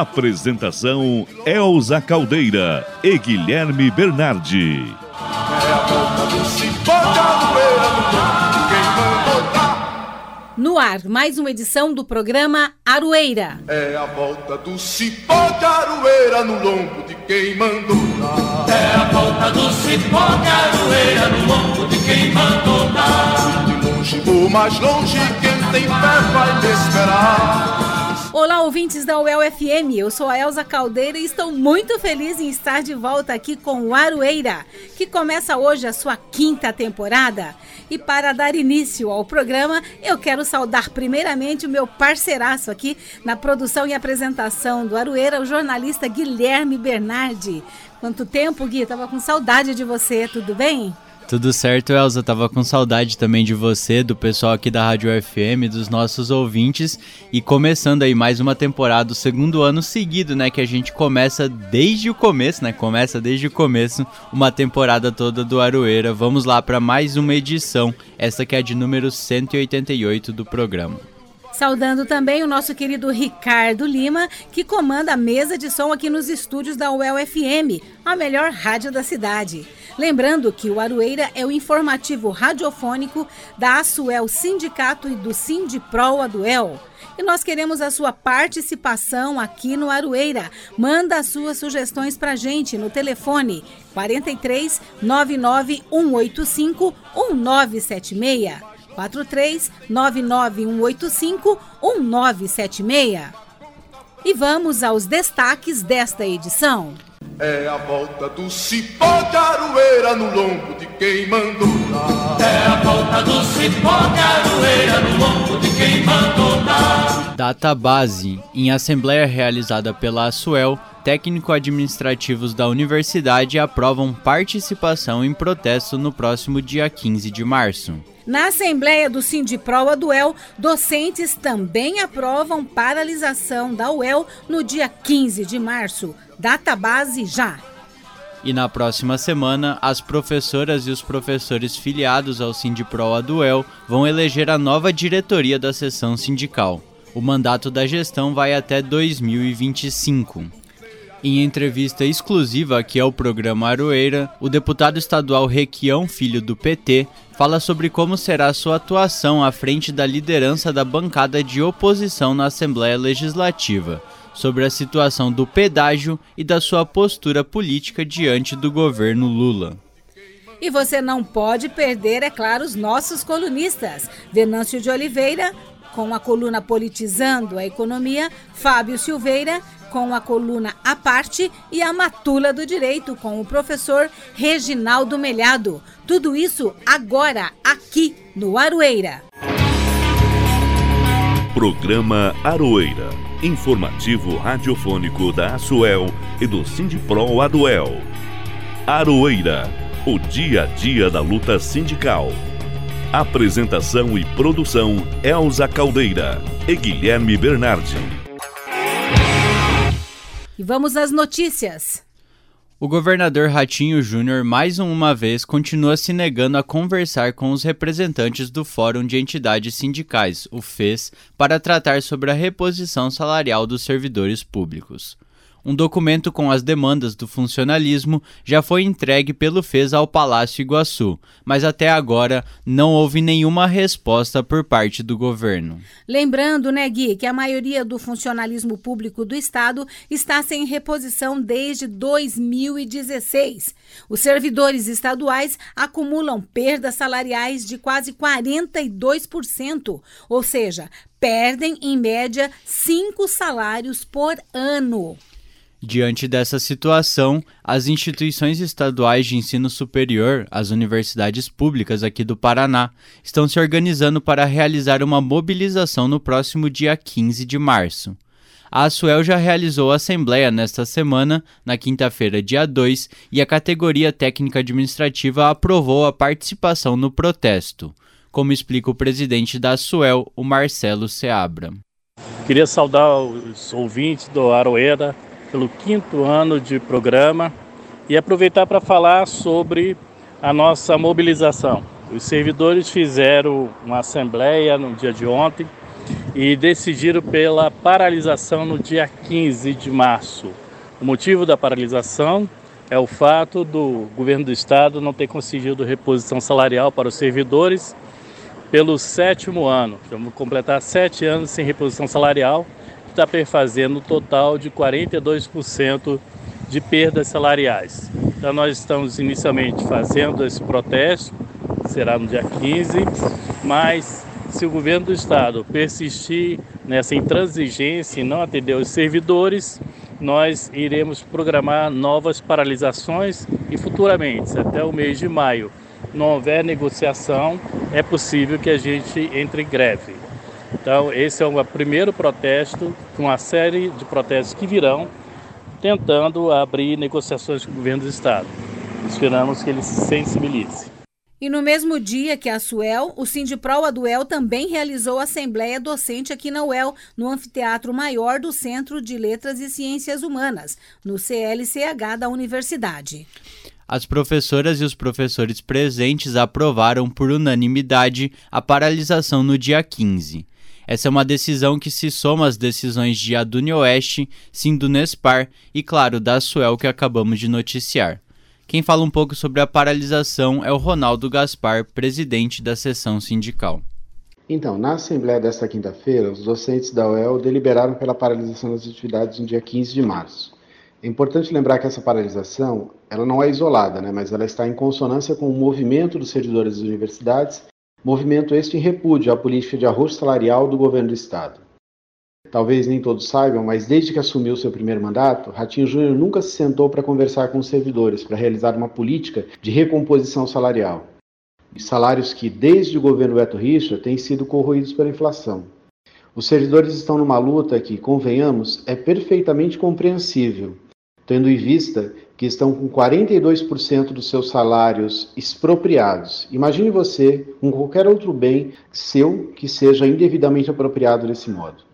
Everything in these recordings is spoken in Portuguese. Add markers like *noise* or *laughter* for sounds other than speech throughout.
Apresentação Elza Caldeira e Guilherme Bernardi. É a volta do cipó de aroeira no lombo de quem mandou dar. No ar, mais uma edição do programa Aroeira. É a volta do cipó de aroeira no lombo de quem mandou dar. É a volta do cipó de aroeira no lombo de quem mandou dar. De longe ou mais longe, quem tem fé vai me esperar. Olá, ouvintes da UEL FM. Eu sou a Elza Caldeira e estou muito feliz em estar de volta aqui com o Aroeira, que começa hoje a sua quinta temporada. E para dar início ao programa, eu quero saudar primeiramente o meu parceiraço aqui na produção e apresentação do Aroeira, o jornalista Guilherme Bernardi. Quanto tempo, Gui? Tava com saudade de você, tudo bem? Tudo certo, Elza. Tava com saudade também de você, do pessoal aqui da Rádio FM, dos nossos ouvintes. E começando aí mais uma temporada, o segundo ano seguido, né? Que a gente começa desde o começo, né? Começa desde o começo uma temporada toda do Aroeira. Vamos lá para mais uma edição, essa que é de número 188 do programa. Saudando também o nosso querido Ricardo Lima, que comanda a mesa de som aqui nos estúdios da UEL FM, a melhor rádio da cidade. Lembrando que o Aroeira é o informativo radiofônico da Asuel Sindicato e do Sindipro Aduel. E nós queremos a sua participação aqui no Aroeira. Manda as suas sugestões pra gente no telefone 43 99 185 1976. 43 99 185 1976. E vamos aos destaques desta edição. É a volta do cipó de aroeira no lombo de quem mandou dar. É a volta do cipó de aroeira no lombo de quem mandou dar. Data base. Em assembleia realizada pela Asuel, técnico-administrativos da universidade aprovam participação em protesto no próximo dia 15 de março. Na Assembleia do Sindipro Aduel, docentes também aprovam paralisação da UEL no dia 15 de março. Data base já. E na próxima semana, as professoras e os professores filiados ao Sindipro Aduel vão eleger a nova diretoria da seção sindical. O mandato da gestão vai até 2025. Em entrevista exclusiva aqui ao programa Aroeira, o deputado estadual Requião Filho do PT fala sobre como será sua atuação à frente da liderança da bancada de oposição na Assembleia Legislativa, sobre a situação do pedágio e da sua postura política diante do governo Lula. E você não pode perder, é claro, os nossos colunistas. Venâncio de Oliveira, com a coluna Politizando a Economia, Fábio Silveira, com a coluna A Parte e a Matula do Direito com o professor Reginaldo Melhado. Tudo isso agora, aqui no Aroeira. Programa Aroeira. Informativo radiofônico da Asuel e do Sindipro Aduel. Aroeira. O dia a dia da luta sindical. Apresentação e produção Elza Caldeira e Guilherme Bernardi. E vamos às notícias. O governador Ratinho Júnior mais uma vez continua se negando a conversar com os representantes do Fórum de Entidades Sindicais, o FES, para tratar sobre a reposição salarial dos servidores públicos. Um documento com as demandas do funcionalismo já foi entregue pelo FES ao Palácio Iguaçu, mas até agora não houve nenhuma resposta por parte do governo. Lembrando, né, Gui, que a maioria do funcionalismo público do Estado está sem reposição desde 2016. Os servidores estaduais acumulam perdas salariais de quase 42%, ou seja, perdem em média cinco salários por ano. Diante dessa situação, as instituições estaduais de ensino superior, as universidades públicas aqui do Paraná, estão se organizando para realizar uma mobilização no próximo dia 15 de março. A Asuel já realizou a assembleia nesta semana, na quinta-feira, dia 2, e a categoria técnica administrativa aprovou a participação no protesto, como explica o presidente da Asuel, o Marcelo Seabra. Queria saudar os ouvintes do Aroeira pelo quinto ano de programa e aproveitar para falar sobre a nossa mobilização. Os servidores fizeram uma assembleia no dia de ontem e decidiram pela paralisação no dia 15 de março. O motivo da paralisação é o fato do governo do estado não ter conseguido reposição salarial para os servidores pelo sétimo ano. Vamos completar sete anos sem reposição salarial, está perfazendo um total de 42% de perdas salariais. Então nós estamos inicialmente fazendo esse protesto, será no dia 15, mas se o governo do estado persistir nessa intransigência e não atender os servidores, nós iremos programar novas paralisações e futuramente, até o mês de maio, não houver negociação, é possível que a gente entre em greve. Então, esse é o primeiro protesto, com uma série de protestos que virão, tentando abrir negociações com o governo do Estado. Esperamos que ele se sensibilize. E no mesmo dia que a SUEL, o Sindipro Aduel também realizou assembleia docente aqui na UEL, no Anfiteatro Maior do Centro de Letras e Ciências Humanas, no CLCH da Universidade. As professoras e os professores presentes aprovaram por unanimidade a paralisação no dia 15. Essa é uma decisão que se soma às decisões de Adunioeste, Sindunespar e, claro, da Suel que acabamos de noticiar. Quem fala um pouco sobre a paralisação é o Ronaldo Gaspar, presidente da seção sindical. Então, na Assembleia desta quinta-feira, os docentes da UEL deliberaram pela paralisação das atividades no dia 15 de março. É importante lembrar que essa paralisação ela não é isolada, né, mas ela está em consonância com o movimento dos servidores das universidades, movimento este em repúdio à política de arroz salarial do governo do Estado. Talvez nem todos saibam, mas desde que assumiu seu primeiro mandato, Ratinho Júnior nunca se sentou para conversar com os servidores para realizar uma política de recomposição salarial. Salários que, desde o governo Beto Richa, têm sido corroídos pela inflação. Os servidores estão numa luta que, convenhamos, é perfeitamente compreensível, tendo em vista que estão com 42% dos seus salários expropriados. Imagine você com qualquer outro bem seu que seja indevidamente apropriado desse modo.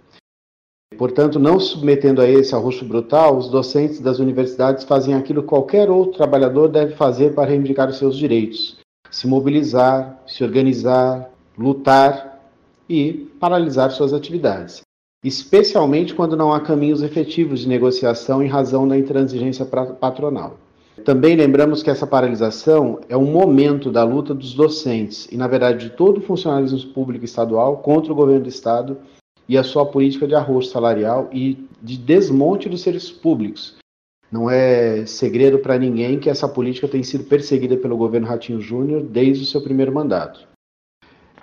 Portanto, não submetendo a esse arroxo brutal, os docentes das universidades fazem aquilo que qualquer outro trabalhador deve fazer para reivindicar os seus direitos: se mobilizar, se organizar, lutar e paralisar suas atividades, especialmente quando não há caminhos efetivos de negociação em razão da intransigência patronal. Também lembramos que essa paralisação é um momento da luta dos docentes e, na verdade, de todo o funcionalismo público estadual contra o governo do Estado e a sua política de arroz salarial e de desmonte dos serviços públicos. Não é segredo para ninguém que essa política tem sido perseguida pelo governo Ratinho Júnior desde o seu primeiro mandato.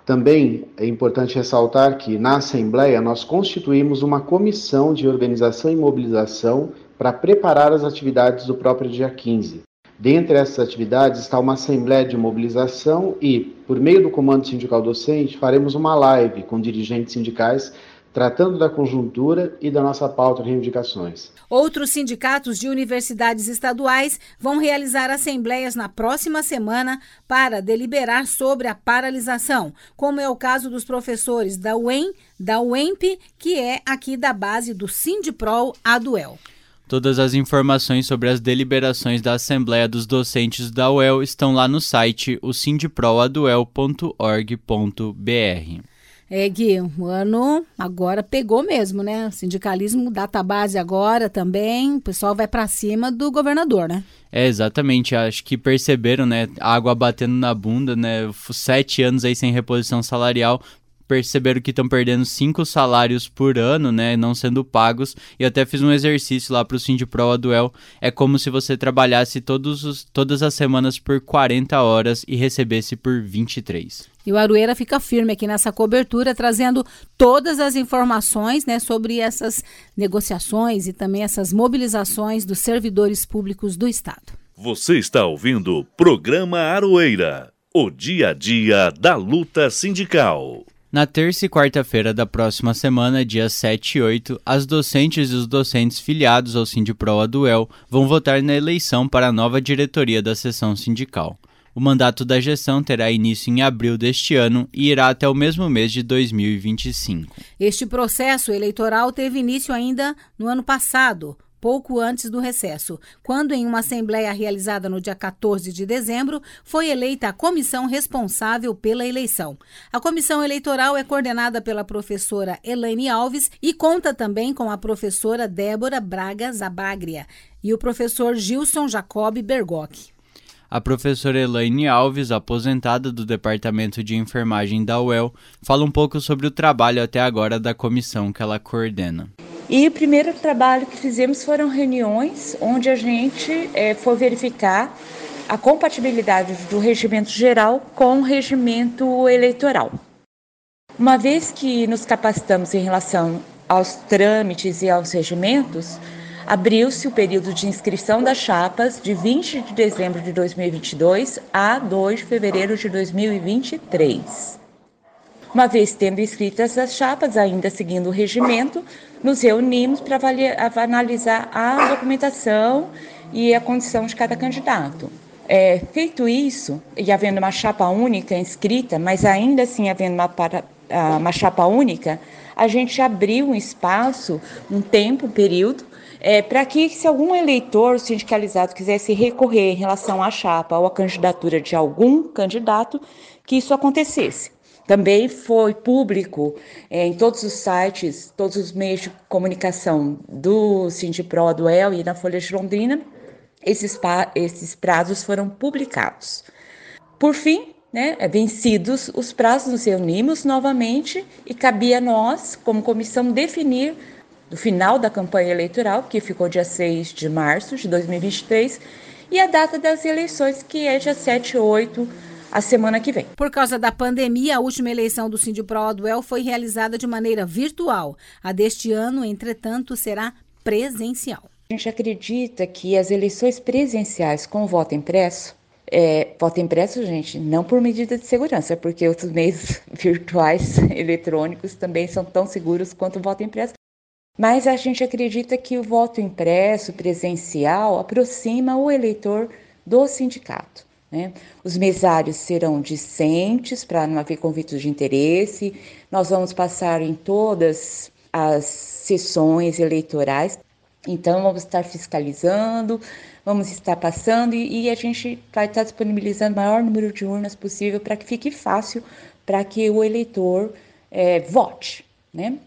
Também é importante ressaltar que, na Assembleia, nós constituímos uma comissão de organização e mobilização para preparar as atividades do próprio dia 15. Dentre essas atividades está uma assembleia de mobilização e, por meio do Comando Sindical Docente, faremos uma live com dirigentes sindicais tratando da conjuntura e da nossa pauta de reivindicações. Outros sindicatos de universidades estaduais vão realizar assembleias na próxima semana para deliberar sobre a paralisação, como é o caso dos professores da UEM, da UEMP, que é aqui da base do Sindiprol Aduel. Todas as informações sobre as deliberações da Assembleia dos Docentes da UEL estão lá no site o sindiproaduel.org.br. É, Gui, o ano agora pegou mesmo, né? Sindicalismo, base agora também, o pessoal vai para cima do governador, né? É, exatamente. Acho que perceberam, né? Água batendo na bunda, né? Sete anos aí sem reposição salarial perceberam que estão perdendo cinco salários por ano, né, não sendo pagos. E até fiz um exercício lá para o Sindipro Aduel. É como se você trabalhasse todos os, todas as semanas por 40 horas e recebesse por 23. E o Arueira fica firme aqui nessa cobertura, trazendo todas as informações né, sobre essas negociações e também essas mobilizações dos servidores públicos do Estado. Você está ouvindo o programa Aroeira, o dia a dia da luta sindical. Na terça e quarta-feira da próxima semana, dias 7 e 8, as docentes e os docentes filiados ao Sindipro Aduel vão votar na eleição para a nova diretoria da seção sindical. O mandato da gestão terá início em abril deste ano e irá até o mesmo mês de 2025. Este processo eleitoral teve início ainda no ano passado, pouco antes do recesso, quando, em uma assembleia realizada no dia 14 de dezembro, foi eleita a comissão responsável pela eleição. A comissão eleitoral é coordenada pela professora Elaine Alves e conta também com a professora Débora Braga Zabagria e o professor Gilson Jacob Bergoc. A professora Elaine Alves, aposentada do Departamento de Enfermagem da UEL, fala um pouco sobre o trabalho até agora da comissão que ela coordena. E o primeiro trabalho que fizemos foram reuniões onde a gente é, foi verificar a compatibilidade do regimento geral com o regimento eleitoral. Uma vez que nos capacitamos em relação aos trâmites e aos regimentos, abriu-se o período de inscrição das chapas de 20 de dezembro de 2022 a 2 de fevereiro de 2023. Uma vez tendo inscritas as chapas, ainda seguindo o regimento, nos reunimos para analisar a documentação e a condição de cada candidato. É, feito isso, e havendo uma chapa única inscrita, mas ainda assim havendo uma, para, uma chapa única, a gente abriu um espaço, um tempo, um período, é, para que, se algum eleitor sindicalizado quisesse recorrer em relação à chapa ou à candidatura de algum candidato, que isso acontecesse. Também foi público é, em todos os sites, todos os meios de comunicação do Sindipro, do El e da Folha de Londrina, esses, esses prazos foram publicados. Por fim, né, é, vencidos os prazos, nos reunimos novamente e cabia a nós, como comissão, definir do final da campanha eleitoral, que ficou dia 6 de março de 2023, e a data das eleições, que é dia 7 e 8 a semana que vem. Por causa da pandemia, a última eleição do Sindipro Aduel foi realizada de maneira virtual. A deste ano, entretanto, será presencial. A gente acredita que as eleições presenciais com voto impresso é, voto impresso, gente, não por medida de segurança, porque os meios *laughs* virtuais eletrônicos também são tão seguros quanto o voto impresso. Mas a gente acredita que o voto impresso presencial aproxima o eleitor do sindicato. Né? Os mesários serão discentes para não haver conflitos de interesse. Nós vamos passar em todas as sessões eleitorais. Então, vamos estar fiscalizando, vamos estar passando e, e a gente vai estar disponibilizando o maior número de urnas possível para que fique fácil para que o eleitor é, vote. Né?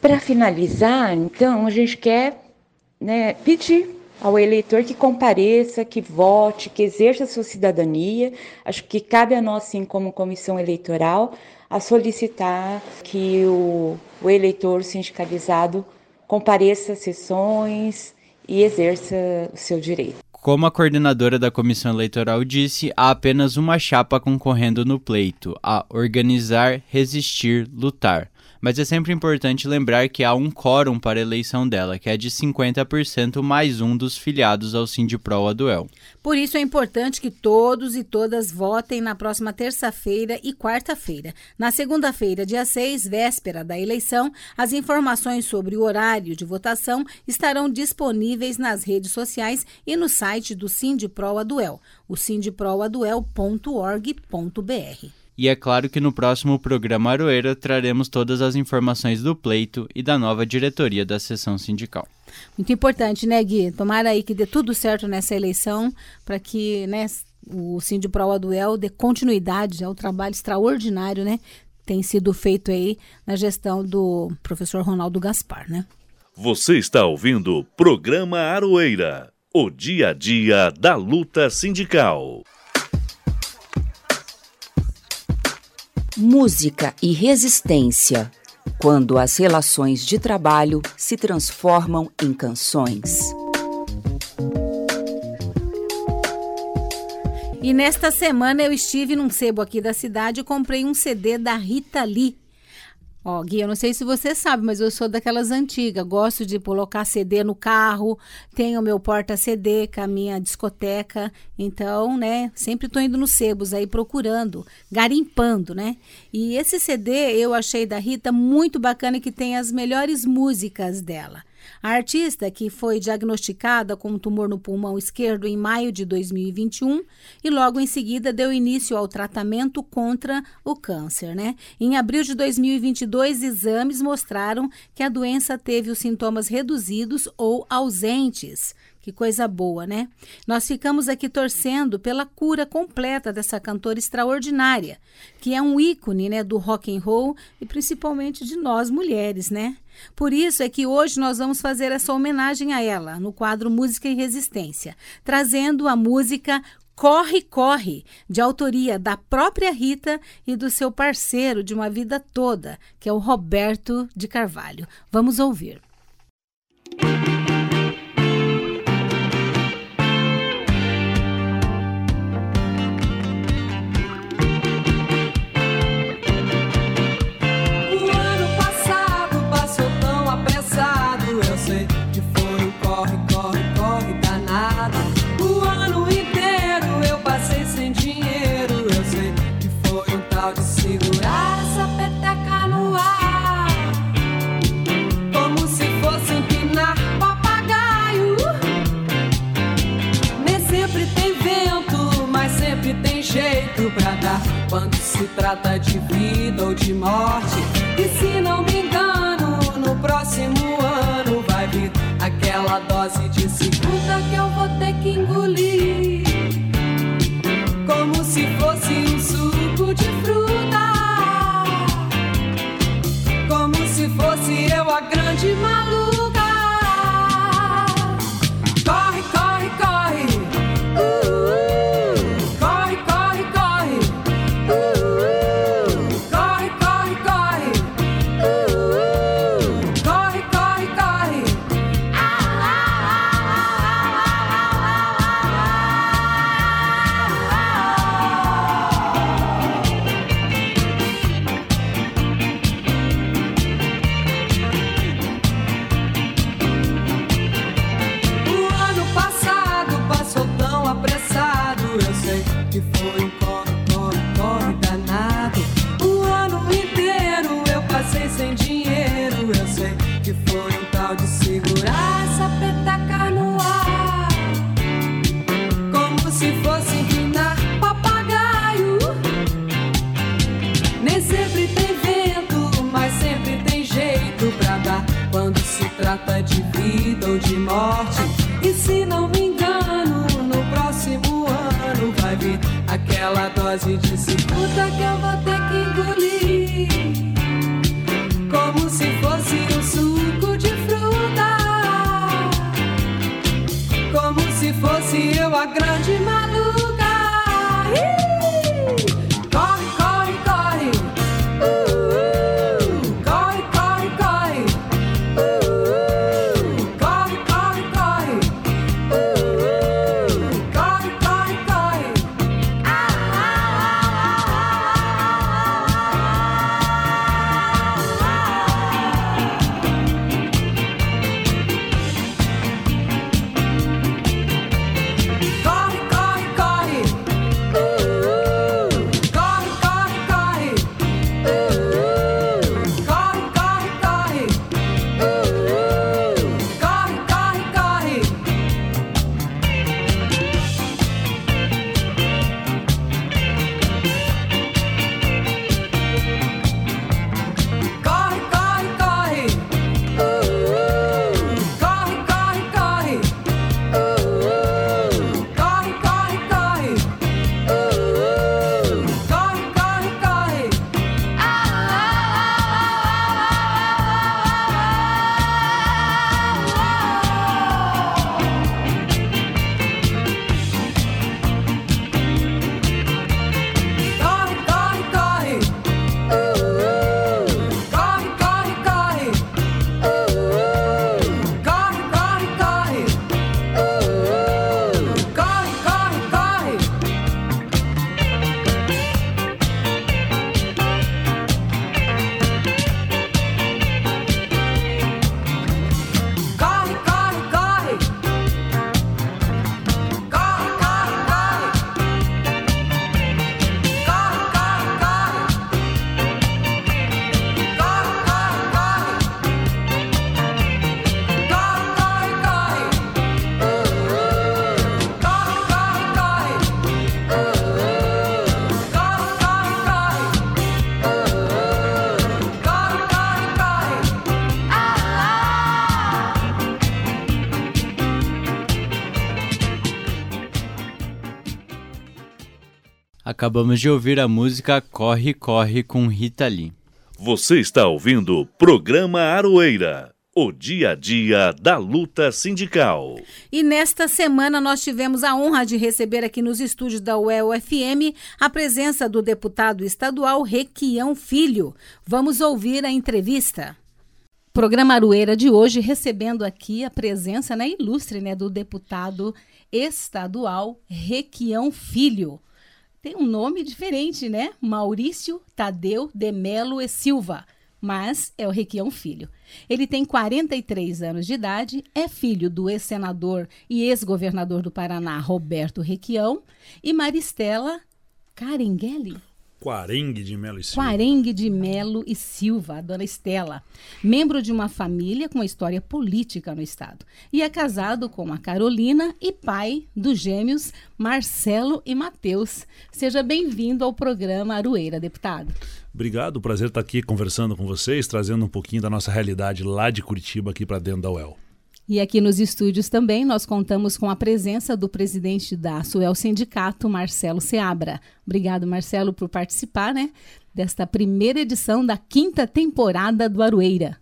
Para finalizar, então, a gente quer né, pedir ao eleitor que compareça, que vote, que exerça a sua cidadania. Acho que cabe a nós, sim, como comissão eleitoral, a solicitar que o, o eleitor sindicalizado compareça às sessões e exerça o seu direito. Como a coordenadora da comissão eleitoral disse, há apenas uma chapa concorrendo no pleito: a organizar, resistir, lutar mas é sempre importante lembrar que há um quórum para a eleição dela, que é de 50% mais um dos filiados ao Sindipro Aduel. Por isso é importante que todos e todas votem na próxima terça-feira e quarta-feira. Na segunda-feira, dia 6, véspera da eleição, as informações sobre o horário de votação estarão disponíveis nas redes sociais e no site do Sindipro Aduel, o sindiproaduel.org.br. E é claro que no próximo programa Aroeira traremos todas as informações do pleito e da nova diretoria da sessão sindical. Muito importante, né, Gui? Tomara aí que dê tudo certo nessa eleição para que né, o Sindipro Aduel dê continuidade ao trabalho extraordinário, né? Tem sido feito aí na gestão do professor Ronaldo Gaspar, né? Você está ouvindo o programa Aroeira, o dia a dia da luta sindical. Música e resistência quando as relações de trabalho se transformam em canções. E nesta semana eu estive num sebo aqui da cidade e comprei um CD da Rita Lee. Ó, Gui, eu não sei se você sabe, mas eu sou daquelas antigas. Gosto de colocar CD no carro, tenho meu porta-CD com a minha discoteca. Então, né, sempre tô indo nos sebos aí procurando, garimpando, né? E esse CD eu achei da Rita muito bacana que tem as melhores músicas dela. A artista, que foi diagnosticada com um tumor no pulmão esquerdo em maio de 2021 e logo em seguida deu início ao tratamento contra o câncer, né? Em abril de 2022, exames mostraram que a doença teve os sintomas reduzidos ou ausentes. Que coisa boa, né? Nós ficamos aqui torcendo pela cura completa dessa cantora extraordinária, que é um ícone, né, do rock and roll e principalmente de nós mulheres, né? Por isso é que hoje nós vamos fazer essa homenagem a ela no quadro Música e Resistência, trazendo a música Corre, Corre, de autoria da própria Rita e do seu parceiro de uma vida toda, que é o Roberto de Carvalho. Vamos ouvir. quando se trata de vida ou de morte. E se não me engano, no próximo ano vai vir aquela dose de segunda que eu vou ter que engolir. Como se fosse Acabamos de ouvir a música Corre, Corre com Rita Lee. Você está ouvindo o programa Aroeira, o dia a dia da luta sindical. E nesta semana nós tivemos a honra de receber aqui nos estúdios da UEL-FM a presença do deputado estadual Requião Filho. Vamos ouvir a entrevista. Programa Aroeira de hoje recebendo aqui a presença né, ilustre né, do deputado estadual Requião Filho tem um nome diferente, né? Maurício Tadeu de Melo e Silva, mas é o Requião Filho. Ele tem 43 anos de idade, é filho do ex-senador e ex-governador do Paraná, Roberto Requião, e Maristela Caringueli. Quarengue de Melo e Silva. Quarengue de Melo e Silva, a dona Estela. Membro de uma família com história política no estado. E é casado com a Carolina e pai dos gêmeos Marcelo e Matheus. Seja bem-vindo ao programa Arueira, deputado. Obrigado, prazer estar aqui conversando com vocês, trazendo um pouquinho da nossa realidade lá de Curitiba aqui para dentro da UEL. E aqui nos estúdios também nós contamos com a presença do presidente da Suel Sindicato, Marcelo Seabra. Obrigado, Marcelo, por participar né, desta primeira edição da quinta temporada do Aroeira.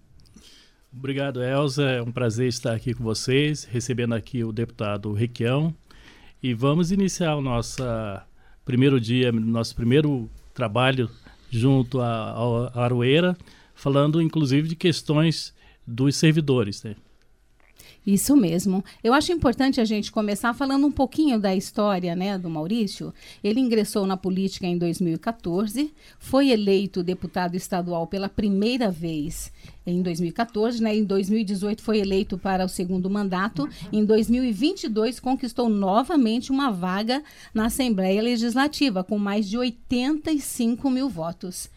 Obrigado, Elza. É um prazer estar aqui com vocês, recebendo aqui o deputado Requião. E vamos iniciar o nosso primeiro dia, nosso primeiro trabalho junto à Aroeira, falando inclusive de questões dos servidores. Né? Isso mesmo. Eu acho importante a gente começar falando um pouquinho da história né, do Maurício. Ele ingressou na política em 2014, foi eleito deputado estadual pela primeira vez em 2014, né? Em 2018 foi eleito para o segundo mandato. Em 2022 conquistou novamente uma vaga na Assembleia Legislativa com mais de 85 mil votos.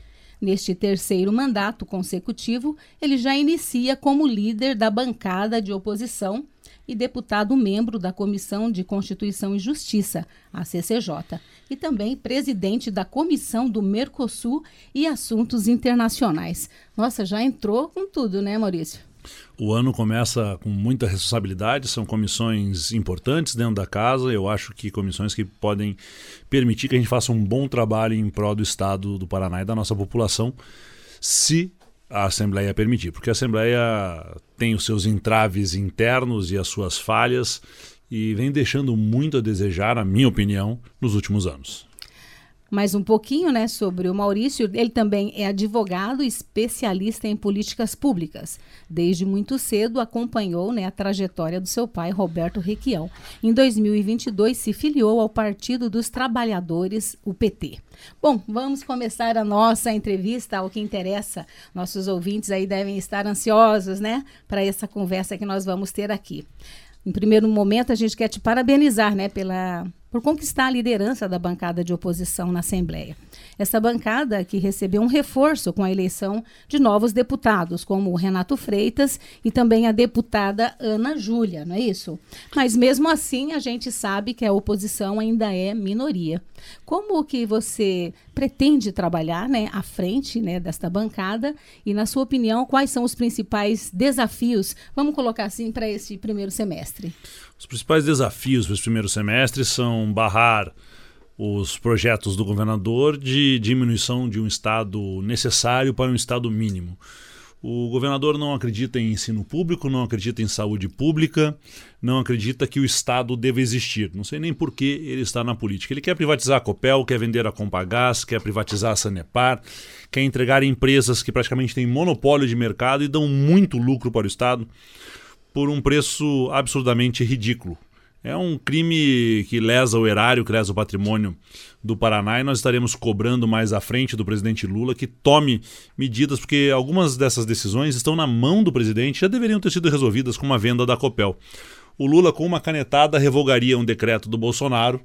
Neste terceiro mandato consecutivo, ele já inicia como líder da bancada de oposição e deputado membro da Comissão de Constituição e Justiça, a CCJ, e também presidente da Comissão do Mercosul e Assuntos Internacionais. Nossa, já entrou com tudo, né, Maurício? O ano começa com muita responsabilidade, são comissões importantes dentro da casa. Eu acho que comissões que podem permitir que a gente faça um bom trabalho em prol do Estado do Paraná e da nossa população, se a Assembleia permitir. Porque a Assembleia tem os seus entraves internos e as suas falhas e vem deixando muito a desejar, na minha opinião, nos últimos anos mais um pouquinho né, sobre o Maurício. Ele também é advogado especialista em políticas públicas. Desde muito cedo acompanhou né, a trajetória do seu pai, Roberto Requião. Em 2022 se filiou ao Partido dos Trabalhadores, o PT. Bom, vamos começar a nossa entrevista ao que interessa. Nossos ouvintes aí devem estar ansiosos, né, para essa conversa que nós vamos ter aqui. Em primeiro momento, a gente quer te parabenizar, né, pela por conquistar a liderança da bancada de oposição na Assembleia. Essa bancada que recebeu um reforço com a eleição de novos deputados, como o Renato Freitas e também a deputada Ana Júlia, não é isso? Mas mesmo assim, a gente sabe que a oposição ainda é minoria. Como que você pretende trabalhar né, à frente né, desta bancada e, na sua opinião, quais são os principais desafios, vamos colocar assim, para esse primeiro semestre? Os principais desafios para esse primeiro semestre são barrar os projetos do governador de diminuição de um estado necessário para um estado mínimo. O governador não acredita em ensino público, não acredita em saúde pública, não acredita que o Estado deve existir. Não sei nem por que ele está na política. Ele quer privatizar a Copel, quer vender a Compagás, quer privatizar a Sanepar, quer entregar empresas que praticamente têm monopólio de mercado e dão muito lucro para o Estado por um preço absurdamente ridículo. É um crime que lesa o erário, que lesa o patrimônio do Paraná e nós estaremos cobrando mais à frente do presidente Lula que tome medidas, porque algumas dessas decisões estão na mão do presidente, já deveriam ter sido resolvidas com uma venda da Copel. O Lula, com uma canetada, revogaria um decreto do Bolsonaro,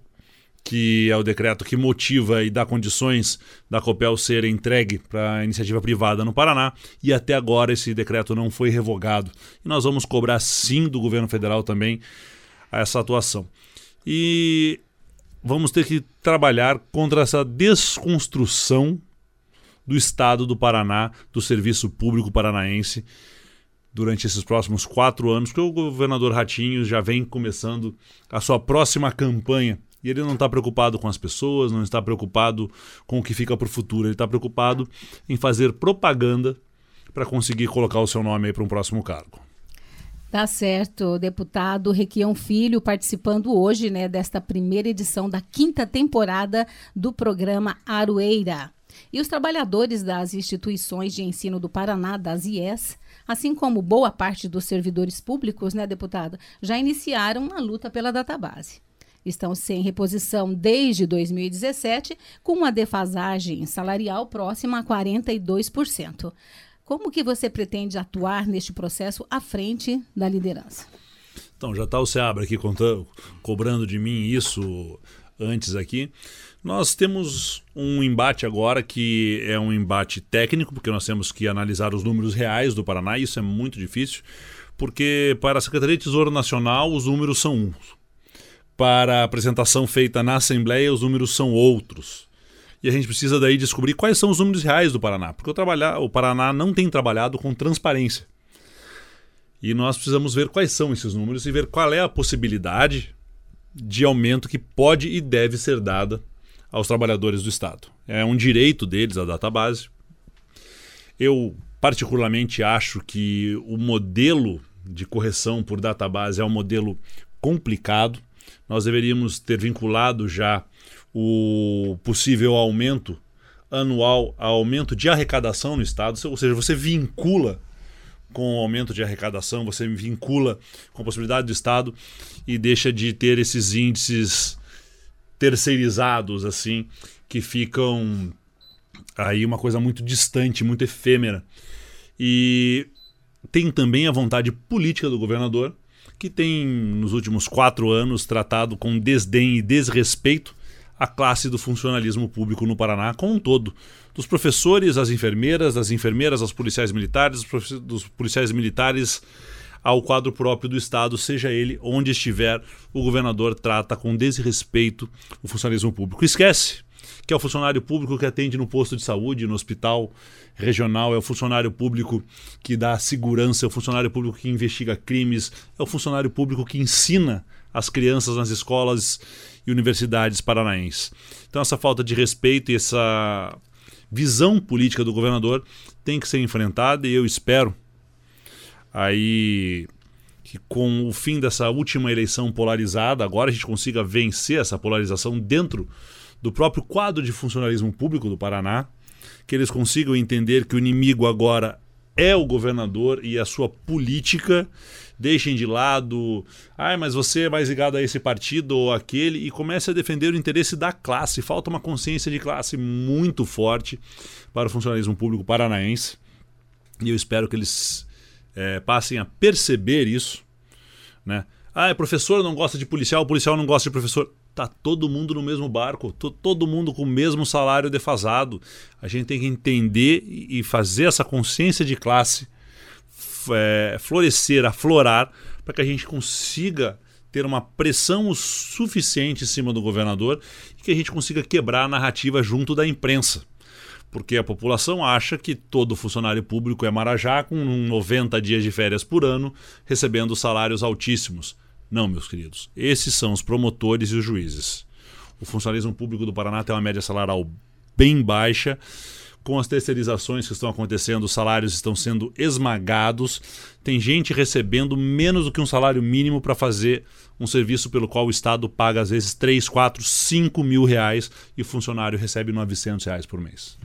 que é o decreto que motiva e dá condições da Copel ser entregue para a iniciativa privada no Paraná, e até agora esse decreto não foi revogado. E nós vamos cobrar sim do governo federal também essa atuação. E vamos ter que trabalhar contra essa desconstrução do Estado do Paraná, do serviço público paranaense, durante esses próximos quatro anos, porque o governador Ratinho já vem começando a sua próxima campanha E ele não está preocupado com as pessoas, não está preocupado com o que fica para o futuro, ele está preocupado em fazer propaganda para conseguir colocar o seu nome aí para um próximo cargo. Tá certo, deputado Requião Filho participando hoje, né, desta primeira edição da quinta temporada do programa Aroeira. E os trabalhadores das instituições de ensino do Paraná, das IES, assim como boa parte dos servidores públicos, né, deputado, já iniciaram a luta pela database. Estão sem reposição desde 2017, com uma defasagem salarial próxima a 42%. Como que você pretende atuar neste processo à frente da liderança? Então, já está o Seabra aqui contando, cobrando de mim isso antes aqui. Nós temos um embate agora que é um embate técnico, porque nós temos que analisar os números reais do Paraná, e isso é muito difícil, porque para a Secretaria de Tesouro Nacional os números são uns. Para a apresentação feita na Assembleia, os números são outros e a gente precisa daí descobrir quais são os números reais do Paraná, porque o, trabalhar, o Paraná não tem trabalhado com transparência. E nós precisamos ver quais são esses números e ver qual é a possibilidade de aumento que pode e deve ser dada aos trabalhadores do Estado. É um direito deles a database. Eu, particularmente, acho que o modelo de correção por database é um modelo complicado. Nós deveríamos ter vinculado já o possível aumento anual, aumento de arrecadação no Estado, ou seja, você vincula com o aumento de arrecadação, você vincula com a possibilidade do Estado e deixa de ter esses índices terceirizados, assim, que ficam aí uma coisa muito distante, muito efêmera. E tem também a vontade política do governador, que tem, nos últimos quatro anos, tratado com desdém e desrespeito a classe do funcionalismo público no Paraná como um todo. Dos professores às enfermeiras, das enfermeiras aos policiais militares, dos policiais militares ao quadro próprio do Estado, seja ele onde estiver, o governador trata com desrespeito o funcionalismo público. Esquece que é o funcionário público que atende no posto de saúde, no hospital regional, é o funcionário público que dá segurança, é o funcionário público que investiga crimes, é o funcionário público que ensina as crianças nas escolas e universidades paranaenses. Então, essa falta de respeito e essa visão política do governador tem que ser enfrentada e eu espero aí que com o fim dessa última eleição polarizada, agora a gente consiga vencer essa polarização dentro do próprio quadro de funcionalismo público do Paraná, que eles consigam entender que o inimigo agora é o governador e a sua política deixem de lado, ai, mas você é mais ligado a esse partido ou aquele, e comece a defender o interesse da classe. Falta uma consciência de classe muito forte para o funcionalismo público paranaense. E eu espero que eles é, passem a perceber isso. Né? Ah, professor não gosta de policial, policial não gosta de professor. Tá todo mundo no mesmo barco, todo mundo com o mesmo salário defasado. A gente tem que entender e fazer essa consciência de classe é, florescer, aflorar, para que a gente consiga ter uma pressão o suficiente em cima do governador e que a gente consiga quebrar a narrativa junto da imprensa. Porque a população acha que todo funcionário público é marajá com 90 dias de férias por ano, recebendo salários altíssimos. Não, meus queridos. Esses são os promotores e os juízes. O funcionalismo público do Paraná tem uma média salarial bem baixa com as terceirizações que estão acontecendo, os salários estão sendo esmagados. Tem gente recebendo menos do que um salário mínimo para fazer um serviço pelo qual o Estado paga às vezes 3, 4, 5 mil reais e o funcionário recebe 900 reais por mês.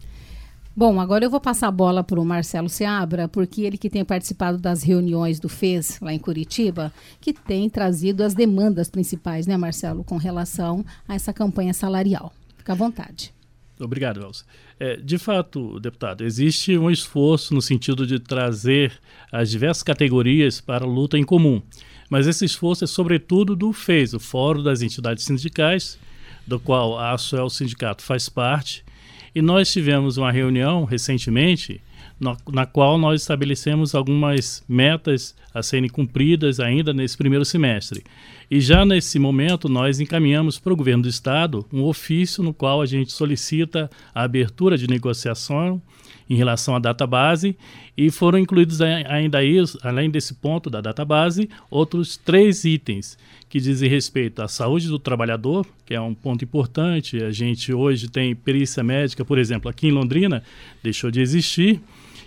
Bom, agora eu vou passar a bola para o Marcelo Seabra, porque ele que tem participado das reuniões do FES lá em Curitiba, que tem trazido as demandas principais, né, Marcelo, com relação a essa campanha salarial. Fica à vontade. Obrigado, Elza. É, de fato, deputado, existe um esforço no sentido de trazer as diversas categorias para a luta em comum. Mas esse esforço é sobretudo do FES, o Fórum das Entidades Sindicais, do qual a ASUEL Sindicato faz parte. E nós tivemos uma reunião recentemente na, na, qual nós estabelecemos algumas metas a serem cumpridas ainda nesse primeiro semestre. E já nesse momento, nós encaminhamos para o governo do Estado um ofício no qual a gente solicita a abertura de negociação em relação à database e foram incluídos ainda aí, além desse ponto da database, outros três itens que dizem respeito à saúde do trabalhador, que é um ponto importante. A gente hoje tem perícia médica, por exemplo, aqui em Londrina, deixou de existir.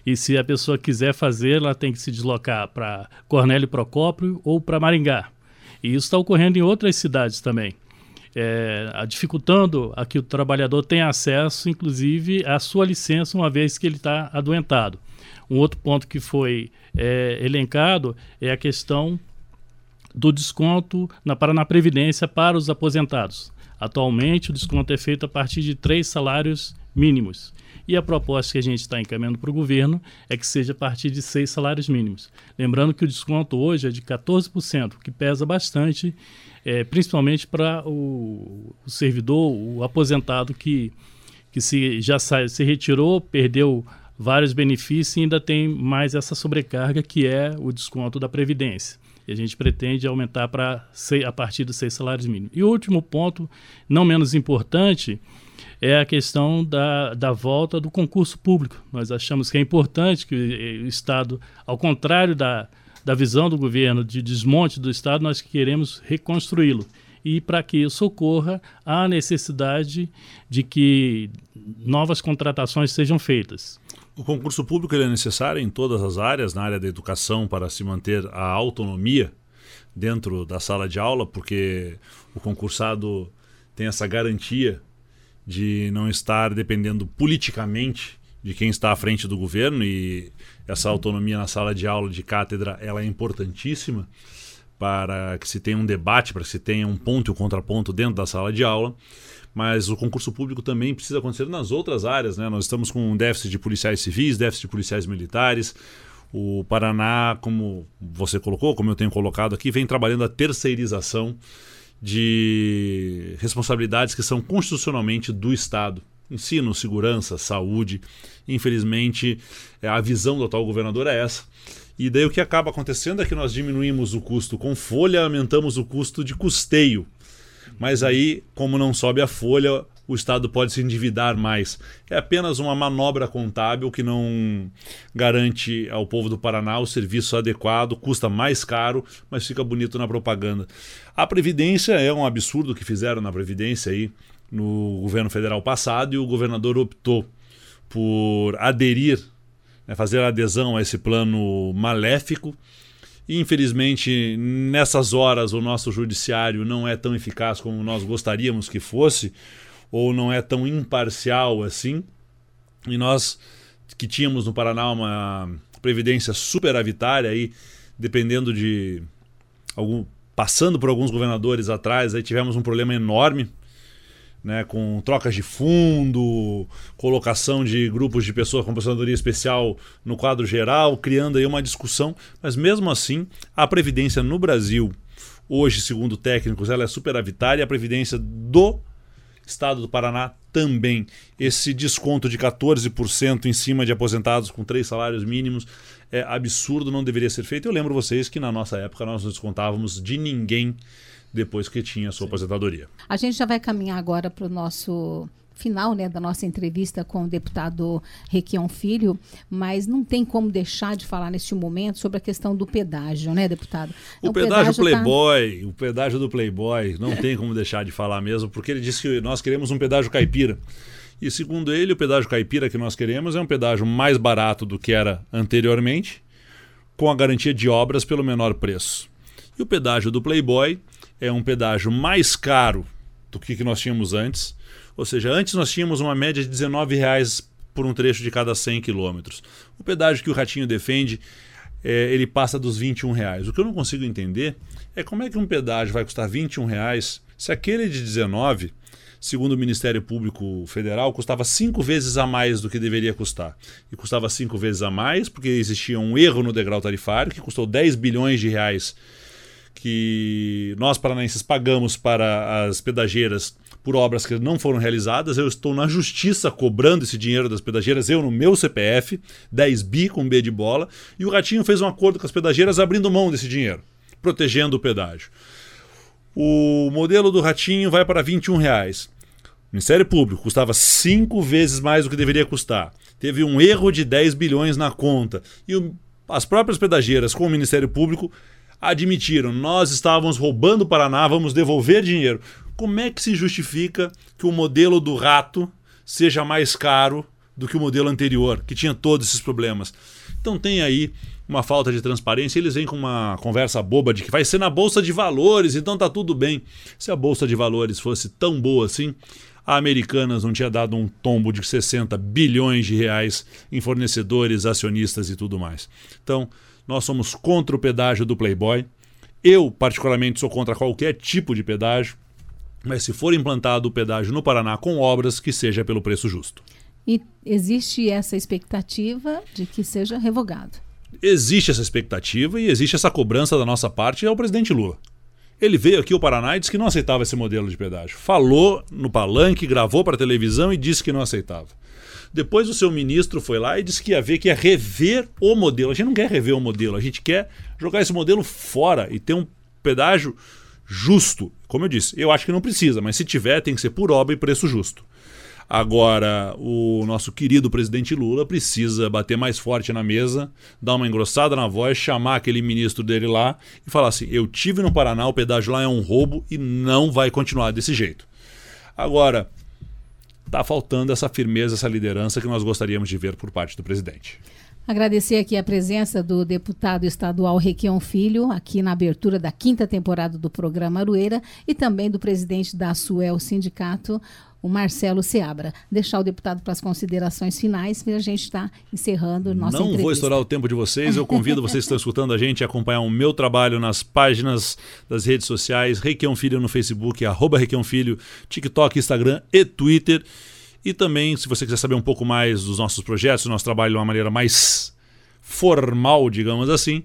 E se a pessoa quiser fazer, ela tem que se deslocar para Cornélio Procópio ou para Maringá. E isso está ocorrendo em outras cidades também. É, dificultando a que o trabalhador tenha acesso, inclusive, à sua licença, uma vez que ele está adoentado. Um outro ponto que foi é, elencado é a questão do desconto na Paraná Previdência para os aposentados. Atualmente, o desconto é feito a partir de três salários mínimos. E a proposta que a gente está encaminhando para o governo é que seja a partir de seis salários mínimos. Lembrando que o desconto hoje é de 14%, que pesa bastante, é, principalmente para o, o, servidor, o aposentado que, que se, já sai, se retirou, perdeu vários benefícios e ainda tem mais essa sobrecarga que é o desconto da Previdência. E a gente pretende aumentar para a partir dos seis salários mínimos. E o último ponto, não menos importante, é a questão da, da volta do concurso público. Nós achamos que é importante que o Estado, ao contrário da, da visão do governo de desmonte do Estado, nós queremos reconstruí-lo. E para que isso ocorra, há necessidade de que novas contratações sejam feitas. O concurso público é necessário em todas as áreas, na área da educação, para se manter a autonomia dentro da sala de aula, porque o concursado tem essa garantia de não estar dependendo politicamente de quem está à frente do governo e essa autonomia na sala de aula de cátedra ela é importantíssima para que se tenha um debate, para que se tenha um ponto e um contraponto dentro da sala de aula. Mas o concurso público também precisa acontecer nas outras áreas. Né? Nós estamos com um déficit de policiais civis, déficit de policiais militares. O Paraná, como você colocou, como eu tenho colocado aqui, vem trabalhando a terceirização de responsabilidades que são constitucionalmente do Estado. Ensino, segurança, saúde. Infelizmente, é, a visão do atual governador é essa. E daí o que acaba acontecendo é que nós diminuímos o custo com folha, aumentamos o custo de custeio. Mas aí, como não sobe a folha, o Estado pode se endividar mais. É apenas uma manobra contábil que não garante ao povo do Paraná o serviço adequado, custa mais caro, mas fica bonito na propaganda. A Previdência é um absurdo que fizeram na Previdência aí no governo federal passado e o governador optou por aderir, né, fazer adesão a esse plano maléfico. E, infelizmente, nessas horas, o nosso judiciário não é tão eficaz como nós gostaríamos que fosse ou não é tão imparcial assim. E nós que tínhamos no Paraná uma previdência superavitária aí, dependendo de algum passando por alguns governadores atrás, aí tivemos um problema enorme, né, com trocas de fundo, colocação de grupos de pessoas com aposentadoria especial no quadro geral, criando aí uma discussão, mas mesmo assim, a previdência no Brasil, hoje, segundo técnicos, ela é superavitária, a previdência do Estado do Paraná também. Esse desconto de 14% em cima de aposentados com três salários mínimos é absurdo, não deveria ser feito. Eu lembro vocês que na nossa época nós não descontávamos de ninguém depois que tinha a sua aposentadoria. A gente já vai caminhar agora para o nosso final né, da nossa entrevista com o deputado Requião Filho, mas não tem como deixar de falar neste momento sobre a questão do pedágio, né, deputado? O, o pedágio, pedágio tá Playboy, tá... o pedágio do Playboy, não tem como deixar de falar mesmo, porque ele disse que nós queremos um pedágio caipira. E segundo ele, o pedágio caipira que nós queremos é um pedágio mais barato do que era anteriormente, com a garantia de obras pelo menor preço. E o pedágio do Playboy é um pedágio mais caro do que nós tínhamos antes, ou seja, antes nós tínhamos uma média de 19 reais por um trecho de cada 100 quilômetros. O pedágio que o Ratinho defende, é, ele passa dos 21 reais. O que eu não consigo entender é como é que um pedágio vai custar 21 reais se aquele de 19, segundo o Ministério Público Federal, custava cinco vezes a mais do que deveria custar. E custava cinco vezes a mais porque existia um erro no degrau tarifário que custou 10 bilhões de reais que nós paranaenses pagamos para as pedageiras por obras que não foram realizadas. Eu estou na justiça cobrando esse dinheiro das pedageiras, eu no meu CPF, 10 bi com B de bola, e o Ratinho fez um acordo com as pedageiras abrindo mão desse dinheiro, protegendo o pedágio. O modelo do Ratinho vai para 21 reais. O Ministério Público custava cinco vezes mais do que deveria custar. teve um erro de 10 bilhões na conta. E o, as próprias pedageiras com o Ministério Público admitiram: nós estávamos roubando o Paraná, vamos devolver dinheiro. Como é que se justifica que o modelo do rato seja mais caro do que o modelo anterior, que tinha todos esses problemas? Então tem aí uma falta de transparência. Eles vêm com uma conversa boba de que vai ser na bolsa de valores, então tá tudo bem. Se a bolsa de valores fosse tão boa assim, a Americanas não tinha dado um tombo de 60 bilhões de reais em fornecedores, acionistas e tudo mais. Então, nós somos contra o pedágio do Playboy. Eu, particularmente, sou contra qualquer tipo de pedágio, mas se for implantado o pedágio no Paraná com obras, que seja pelo preço justo. E existe essa expectativa de que seja revogado. Existe essa expectativa e existe essa cobrança da nossa parte ao presidente Lula. Ele veio aqui ao Paraná e disse que não aceitava esse modelo de pedágio. Falou no palanque, gravou para a televisão e disse que não aceitava. Depois o seu ministro foi lá e disse que ia ver, que ia rever o modelo. A gente não quer rever o modelo, a gente quer jogar esse modelo fora e ter um pedágio justo. Como eu disse, eu acho que não precisa, mas se tiver, tem que ser por obra e preço justo. Agora, o nosso querido presidente Lula precisa bater mais forte na mesa, dar uma engrossada na voz, chamar aquele ministro dele lá e falar assim: eu tive no Paraná, o pedágio lá é um roubo e não vai continuar desse jeito. Agora, está faltando essa firmeza, essa liderança que nós gostaríamos de ver por parte do presidente. Agradecer aqui a presença do deputado estadual Requião Filho, aqui na abertura da quinta temporada do programa Arueira, e também do presidente da Suel Sindicato, o Marcelo Seabra. Deixar o deputado para as considerações finais, porque a gente está encerrando nossa Não entrevista. vou estourar o tempo de vocês, eu convido vocês que estão escutando a gente a acompanhar o meu trabalho nas páginas das redes sociais, Requião Filho no Facebook, arroba Requião Filho, TikTok, Instagram e Twitter. E também, se você quiser saber um pouco mais dos nossos projetos, do nosso trabalho de uma maneira mais formal, digamos assim,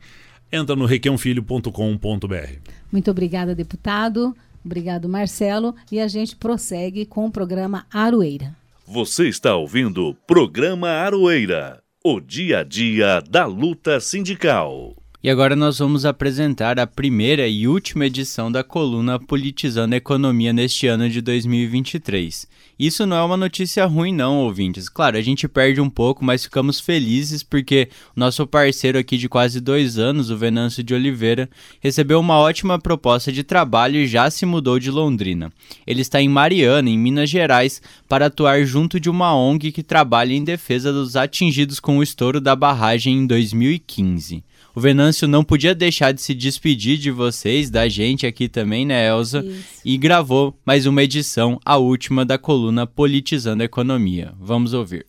entra no requiãofilho.com.br. Muito obrigada, deputado. Obrigado, Marcelo. E a gente prossegue com o programa Aroeira. Você está ouvindo o programa Aroeira, o dia a dia da luta sindical. E agora nós vamos apresentar a primeira e última edição da coluna Politizando a Economia neste ano de 2023. Isso não é uma notícia ruim, não, ouvintes. Claro, a gente perde um pouco, mas ficamos felizes porque nosso parceiro aqui de quase dois anos, o Venâncio de Oliveira, recebeu uma ótima proposta de trabalho e já se mudou de Londrina. Ele está em Mariana, em Minas Gerais, para atuar junto de uma ONG que trabalha em defesa dos atingidos com o estouro da barragem em 2015. O Venâncio não podia deixar de se despedir de vocês, da gente aqui também, né, Elza? Isso. E gravou mais uma edição, a última da coluna Politizando a Economia. Vamos ouvir.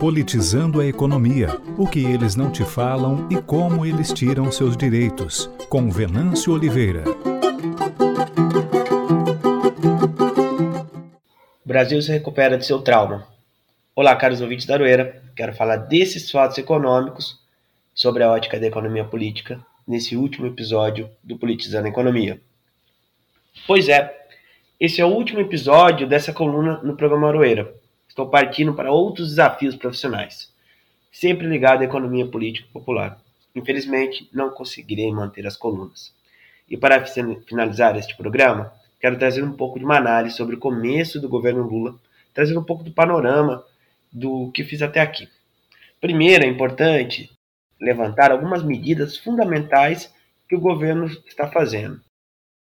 Politizando a economia. O que eles não te falam e como eles tiram seus direitos. Com Venâncio Oliveira. O Brasil se recupera de seu trauma Olá, caros ouvintes da Aroeira. Quero falar desses fatos econômicos sobre a ótica da economia política nesse último episódio do Politizando a Economia. Pois é, esse é o último episódio dessa coluna no programa Aroeira. Estou partindo para outros desafios profissionais, sempre ligado à economia política popular. Infelizmente, não conseguirei manter as colunas. E para finalizar este programa, quero trazer um pouco de uma análise sobre o começo do governo Lula, trazer um pouco do panorama do que fiz até aqui. Primeiro, é importante levantar algumas medidas fundamentais que o governo está fazendo.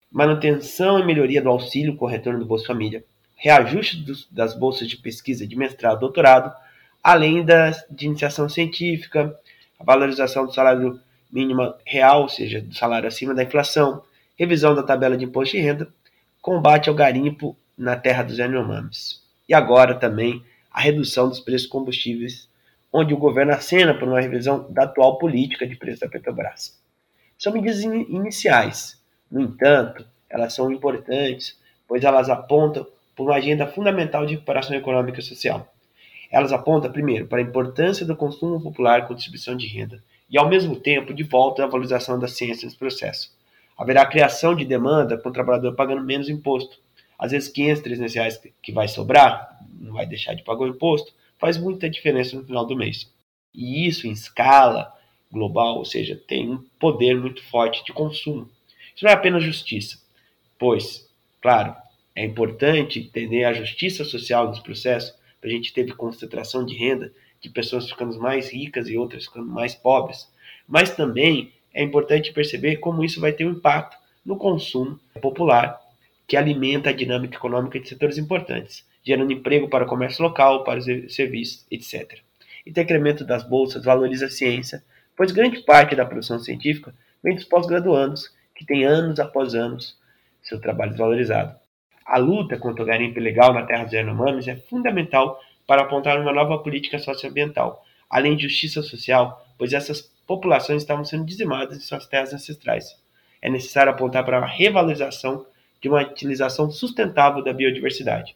Manutenção e melhoria do auxílio com o retorno do Bolsa Família, reajuste dos, das bolsas de pesquisa de mestrado e doutorado, além das de iniciação científica, a valorização do salário mínimo real, ou seja, do salário acima da inflação, revisão da tabela de imposto de renda, combate ao garimpo na terra dos Yanomamis. E agora também a redução dos preços combustíveis, onde o governo acena por uma revisão da atual política de preço da Petrobras. São medidas in iniciais, no entanto, elas são importantes, pois elas apontam por uma agenda fundamental de recuperação econômica e social. Elas apontam, primeiro, para a importância do consumo popular com distribuição de renda e, ao mesmo tempo, de volta à valorização da ciência nesse processo. Haverá criação de demanda com o trabalhador pagando menos imposto, às vezes 500, 300 reais que vai sobrar, não vai deixar de pagar o imposto, faz muita diferença no final do mês. E isso em escala global, ou seja, tem um poder muito forte de consumo. Isso não é apenas justiça, pois, claro, é importante entender a justiça social nesse processo, a gente teve concentração de renda, de pessoas ficando mais ricas e outras ficando mais pobres, mas também é importante perceber como isso vai ter um impacto no consumo popular, que alimenta a dinâmica econômica de setores importantes, gerando emprego para o comércio local, para os serviços, etc. E o incremento das bolsas valoriza a ciência, pois grande parte da produção científica vem dos pós-graduandos, que têm anos após anos seu trabalho desvalorizado. A luta contra o garimpo ilegal na terra dos Yanomamis é fundamental para apontar uma nova política socioambiental, além de justiça social, pois essas populações estavam sendo dizimadas em suas terras ancestrais. É necessário apontar para a revalorização de uma utilização sustentável da biodiversidade.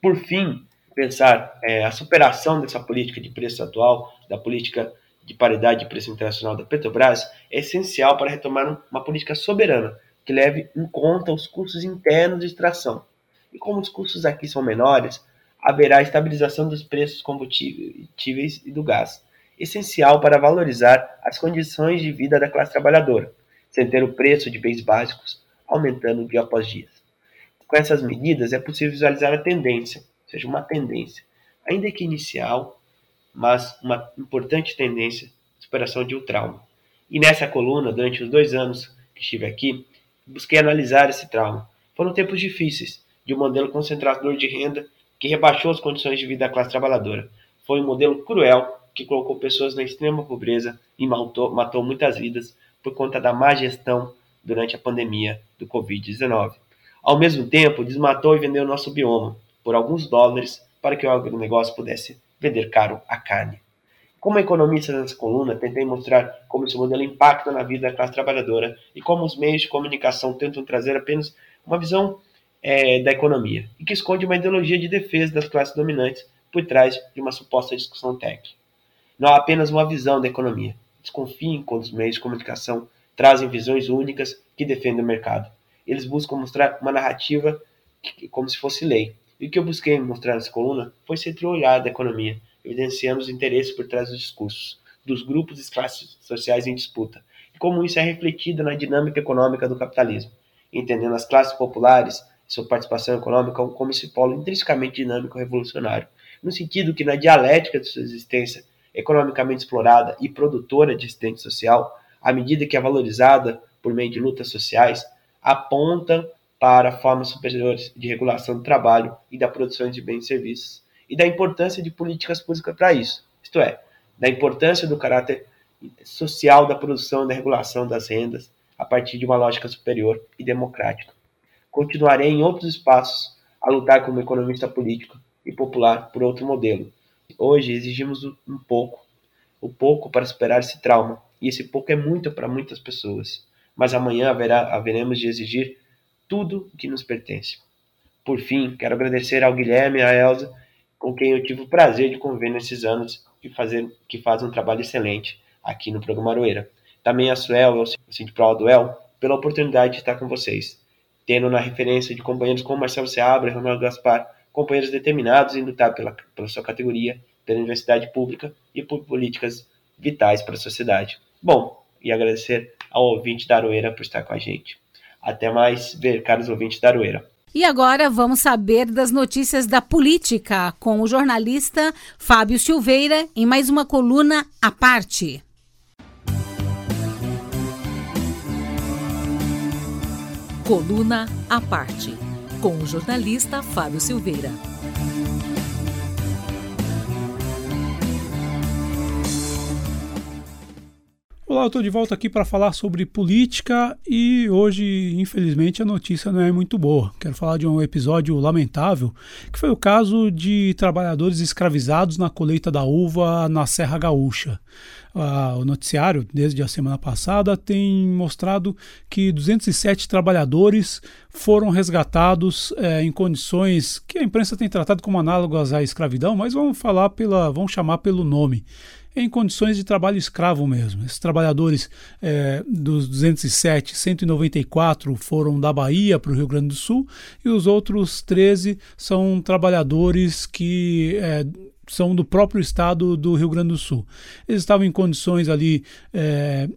Por fim, pensar é, a superação dessa política de preço atual, da política de paridade de preço internacional da Petrobras, é essencial para retomar uma política soberana que leve em conta os custos internos de extração. E como os custos aqui são menores, haverá estabilização dos preços combustíveis e do gás, essencial para valorizar as condições de vida da classe trabalhadora, sem ter o preço de bens básicos aumentando dia após dia. Com essas medidas é possível visualizar a tendência, ou seja, uma tendência, ainda que inicial, mas uma importante tendência de superação de um trauma. E nessa coluna, durante os dois anos que estive aqui, busquei analisar esse trauma. Foram tempos difíceis, de um modelo concentrador de renda que rebaixou as condições de vida da classe trabalhadora. Foi um modelo cruel que colocou pessoas na extrema pobreza e matou, matou muitas vidas por conta da má gestão durante a pandemia do Covid-19. Ao mesmo tempo, desmatou e vendeu nosso bioma por alguns dólares para que o agronegócio pudesse vender caro a carne. Como economista nessa coluna, tentei mostrar como esse modelo impacta na vida da classe trabalhadora e como os meios de comunicação tentam trazer apenas uma visão é, da economia e que esconde uma ideologia de defesa das classes dominantes por trás de uma suposta discussão técnica. Não há apenas uma visão da economia. Desconfiem quando os meios de comunicação trazem visões únicas que defendem o mercado. Eles buscam mostrar uma narrativa que, como se fosse lei. E o que eu busquei mostrar nessa coluna foi ser olhar da economia, evidenciando os interesses por trás dos discursos, dos grupos e classes sociais em disputa, e como isso é refletido na dinâmica econômica do capitalismo, entendendo as classes populares sua participação econômica como esse polo intrinsecamente dinâmico revolucionário, no sentido que na dialética de sua existência economicamente explorada e produtora de assistente social, à medida que é valorizada por meio de lutas sociais, aponta para formas superiores de regulação do trabalho e da produção de bens e serviços, e da importância de políticas públicas para isso, isto é, da importância do caráter social da produção e da regulação das rendas a partir de uma lógica superior e democrática continuarei em outros espaços a lutar como economista político e popular por outro modelo. Hoje exigimos um pouco, o pouco para superar esse trauma, e esse pouco é muito para muitas pessoas. Mas amanhã haverá, haveremos de exigir tudo o que nos pertence. Por fim, quero agradecer ao Guilherme e à Elza, com quem eu tive o prazer de conviver nesses anos e fazer, que fazem um trabalho excelente aqui no programa Aroeira. Também a Suel, o Sindical Duel, pela oportunidade de estar com vocês tendo na referência de companheiros como Marcelo Seabra e Ronaldo Gaspar, companheiros determinados em lutar pela, pela sua categoria, pela universidade pública e por políticas vitais para a sociedade. Bom, e agradecer ao ouvinte da Aroeira por estar com a gente. Até mais ver, caros ouvintes da Aroeira. E agora vamos saber das notícias da política com o jornalista Fábio Silveira em mais uma coluna à parte. Coluna à parte, com o jornalista Fábio Silveira. Olá, eu estou de volta aqui para falar sobre política e hoje, infelizmente, a notícia não é muito boa. Quero falar de um episódio lamentável, que foi o caso de trabalhadores escravizados na colheita da uva na Serra Gaúcha uh, o noticiário, desde a semana passada, tem mostrado que 207 trabalhadores foram resgatados é, em condições que a imprensa tem tratado como análogas à escravidão, mas vamos falar pela, vamos chamar pelo nome em condições de trabalho escravo mesmo. Esses trabalhadores é, dos 207, 194 foram da Bahia para o Rio Grande do Sul e os outros 13 são trabalhadores que é, são do próprio estado do Rio Grande do Sul. Eles estavam em condições ali é,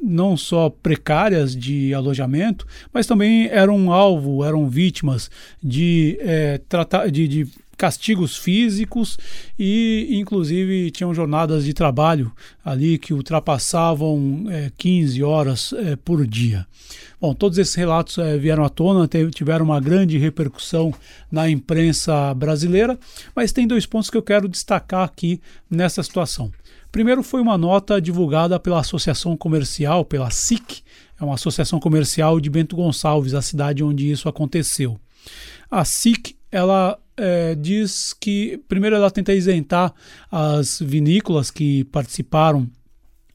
não só precárias de alojamento, mas também eram alvo, eram vítimas de, é, tratar, de, de castigos físicos e, inclusive, tinham jornadas de trabalho ali que ultrapassavam é, 15 horas é, por dia. Bom, todos esses relatos é, vieram à tona, tiveram uma grande repercussão na imprensa brasileira, mas tem dois pontos que eu quero destacar aqui nessa situação. Primeiro foi uma nota divulgada pela Associação Comercial, pela SIC, é uma associação comercial de Bento Gonçalves, a cidade onde isso aconteceu. A SIC ela é, diz que, primeiro, ela tenta isentar as vinícolas que participaram,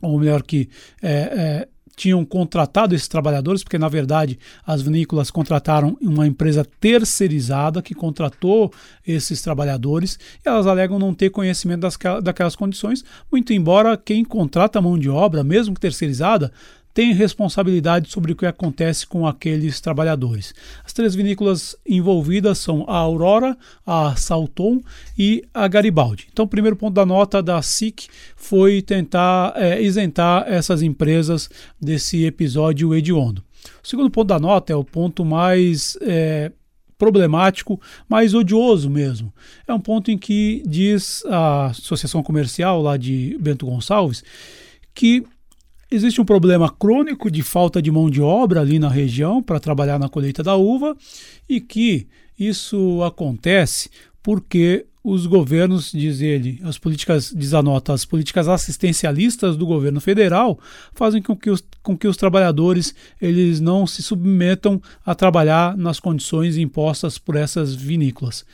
ou melhor, que é, é, tinham contratado esses trabalhadores, porque na verdade as vinícolas contrataram uma empresa terceirizada que contratou esses trabalhadores e elas alegam não ter conhecimento das, daquelas condições, muito embora quem contrata mão de obra, mesmo que terceirizada, tem responsabilidade sobre o que acontece com aqueles trabalhadores. As três vinícolas envolvidas são a Aurora, a Salton e a Garibaldi. Então, o primeiro ponto da nota da SIC foi tentar é, isentar essas empresas desse episódio hediondo. O segundo ponto da nota é o ponto mais é, problemático, mais odioso mesmo. É um ponto em que diz a Associação Comercial lá de Bento Gonçalves que Existe um problema crônico de falta de mão de obra ali na região para trabalhar na colheita da uva e que isso acontece porque os governos, diz ele, as políticas, diz a nota, as políticas assistencialistas do governo federal fazem com que os, com que os trabalhadores eles não se submetam a trabalhar nas condições impostas por essas vinícolas.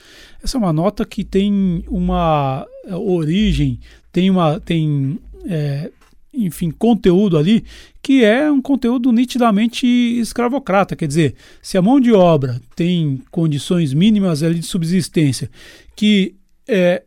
Essa é uma nota que tem uma origem, tem uma tem é, enfim, conteúdo ali que é um conteúdo nitidamente escravocrata. Quer dizer, se a mão de obra tem condições mínimas ali de subsistência que é,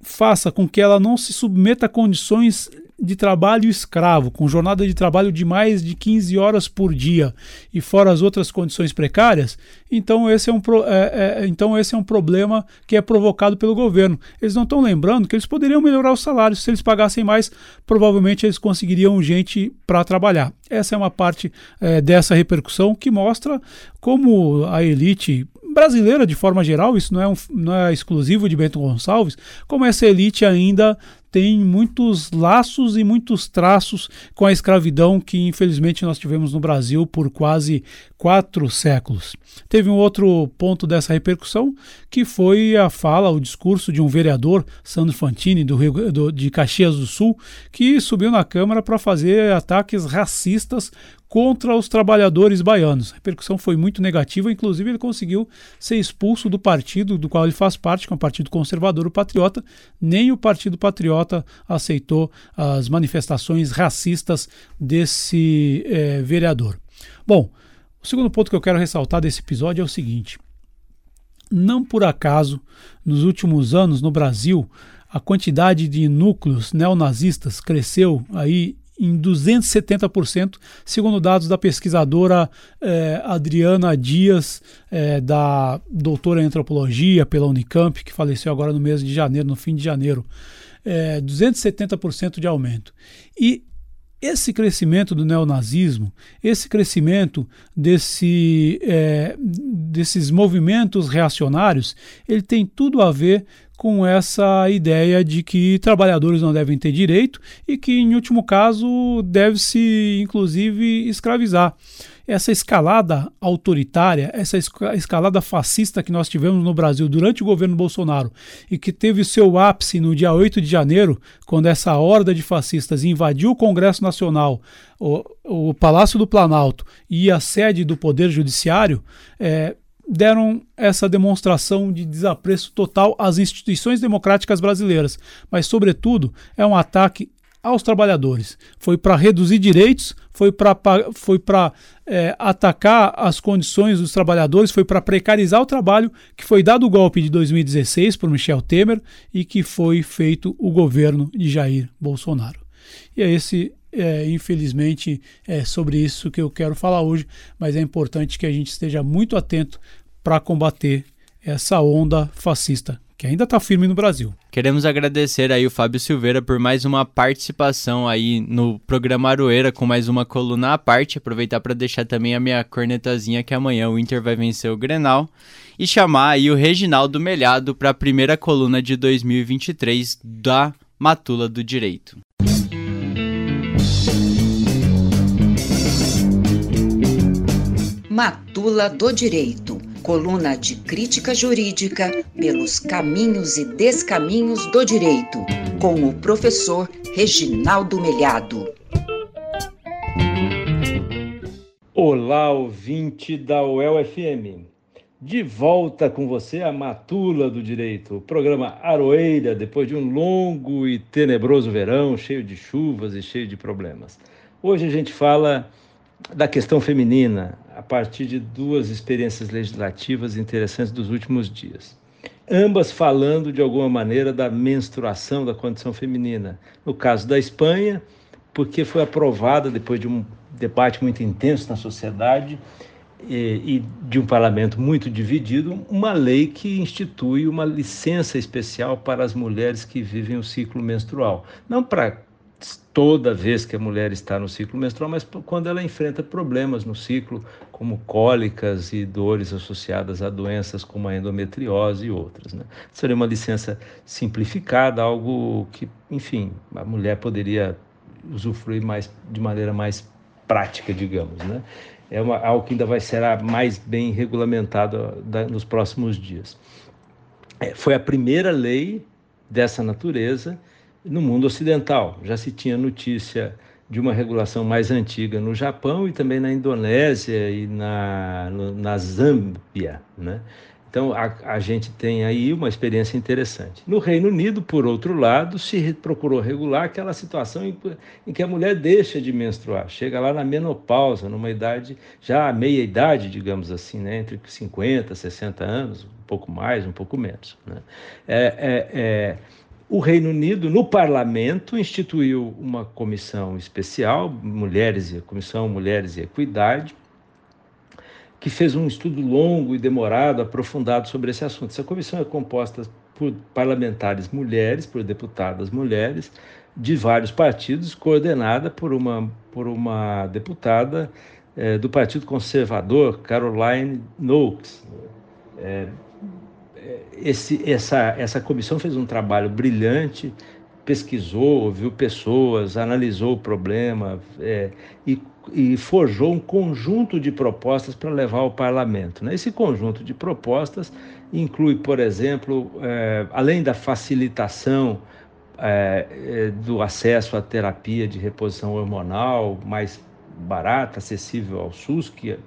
faça com que ela não se submeta a condições de trabalho escravo, com jornada de trabalho de mais de 15 horas por dia e fora as outras condições precárias, então esse é um, é, é, então esse é um problema que é provocado pelo governo. Eles não estão lembrando que eles poderiam melhorar os salários. Se eles pagassem mais, provavelmente eles conseguiriam gente para trabalhar. Essa é uma parte é, dessa repercussão que mostra como a elite brasileira de forma geral, isso não é, um, não é exclusivo de Bento Gonçalves, como essa elite ainda tem muitos laços e muitos traços com a escravidão que infelizmente nós tivemos no Brasil por quase quatro séculos. Teve um outro ponto dessa repercussão que foi a fala, o discurso de um vereador, Sandro Fantini, do Rio, do, de Caxias do Sul, que subiu na Câmara para fazer ataques racistas contra os trabalhadores baianos. A repercussão foi muito negativa, inclusive ele conseguiu ser expulso do partido do qual ele faz parte, que é o Partido Conservador o Patriota. Nem o Partido Patriota aceitou as manifestações racistas desse é, vereador. Bom, o segundo ponto que eu quero ressaltar desse episódio é o seguinte: não por acaso, nos últimos anos no Brasil, a quantidade de núcleos neonazistas cresceu aí em 270%, segundo dados da pesquisadora eh, Adriana Dias, eh, da doutora em antropologia pela Unicamp, que faleceu agora no mês de janeiro, no fim de janeiro. Eh, 270% de aumento. E esse crescimento do neonazismo, esse crescimento desse, é, desses movimentos reacionários, ele tem tudo a ver com essa ideia de que trabalhadores não devem ter direito e que, em último caso, deve-se, inclusive, escravizar. Essa escalada autoritária, essa escalada fascista que nós tivemos no Brasil durante o governo Bolsonaro e que teve seu ápice no dia 8 de janeiro, quando essa horda de fascistas invadiu o Congresso Nacional, o, o Palácio do Planalto e a sede do Poder Judiciário, é, deram essa demonstração de desapreço total às instituições democráticas brasileiras, mas, sobretudo, é um ataque aos trabalhadores. Foi para reduzir direitos, foi para foi é, atacar as condições dos trabalhadores, foi para precarizar o trabalho, que foi dado o golpe de 2016 por Michel Temer e que foi feito o governo de Jair Bolsonaro. E é esse, é, infelizmente, é sobre isso que eu quero falar hoje, mas é importante que a gente esteja muito atento para combater essa onda fascista que ainda está firme no Brasil. Queremos agradecer aí o Fábio Silveira por mais uma participação aí no programa Aroeira com mais uma coluna à parte. Aproveitar para deixar também a minha cornetazinha que amanhã o Inter vai vencer o Grenal e chamar aí o Reginaldo Melhado para a primeira coluna de 2023 da Matula do Direito. Matula do Direito, coluna de crítica jurídica pelos caminhos e descaminhos do direito, com o professor Reginaldo Melhado. Olá, ouvinte da UEL-FM. De volta com você a Matula do Direito, o programa Aroeira, depois de um longo e tenebroso verão, cheio de chuvas e cheio de problemas. Hoje a gente fala da questão feminina, a partir de duas experiências legislativas interessantes dos últimos dias. Ambas falando de alguma maneira da menstruação da condição feminina. No caso da Espanha, porque foi aprovada depois de um debate muito intenso na sociedade e, e, de um parlamento muito dividido, uma lei que institui uma licença especial para as mulheres que vivem o ciclo menstrual. Não para toda vez que a mulher está no ciclo menstrual, mas quando ela enfrenta problemas no ciclo, como cólicas e dores associadas a doenças como a endometriose e outras. Né? Seria uma licença simplificada, algo que, enfim, a mulher poderia usufruir mais de maneira mais prática, digamos. Né? É uma, algo que ainda vai ser mais bem regulamentado da, nos próximos dias. É, foi a primeira lei dessa natureza no mundo ocidental. Já se tinha notícia de uma regulação mais antiga no Japão e também na Indonésia e na, na Zâmbia. Né? Então, a, a, gente tem aí uma experiência interessante. No Reino Unido, por outro lado, se procurou regular aquela situação em, em, que a mulher deixa de menstruar, chega lá na menopausa, numa idade, já meia idade, digamos assim, né? entre 50 e 60 anos, um pouco mais, um pouco menos. Né? É, é, é o Reino Unido, no parlamento, instituiu uma comissão especial, Mulheres e Comissão Mulheres e Equidade, que fez um estudo longo e demorado, aprofundado sobre esse assunto. Essa comissão é composta por parlamentares mulheres, por deputadas mulheres de vários partidos, coordenada por uma, por uma deputada é, do Partido Conservador, Caroline Noakes. É, esse, essa, essa comissão fez um trabalho brilhante, pesquisou, ouviu pessoas, analisou o problema é, e, e, forjou um conjunto de propostas para levar ao parlamento. Né? Esse conjunto de propostas inclui, por exemplo, é, além da facilitação é, é do acesso à terapia de reposição hormonal mais barata, acessível ao SUS, que é,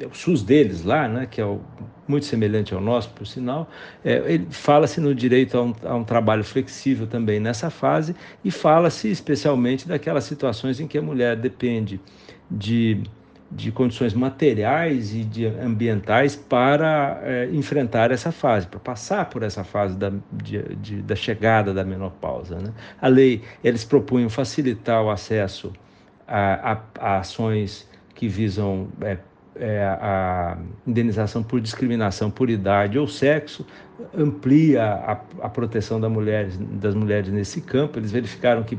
é o SUS deles lá, né, que é o muito semelhante ao nosso, por sinal. É, fala-se no direito a um, a um, trabalho flexível também nessa fase e fala-se especialmente daquelas situações em que a mulher depende de, de condições materiais e de ambientais para é, enfrentar essa fase, para passar por essa fase da, de, de, da chegada da menopausa. Né? A lei, eles propunham facilitar o acesso a, a, a ações que visam é, é, a indenização por discriminação por idade ou sexo, amplia a, a proteção da mulheres, das mulheres nesse campo. Eles verificaram que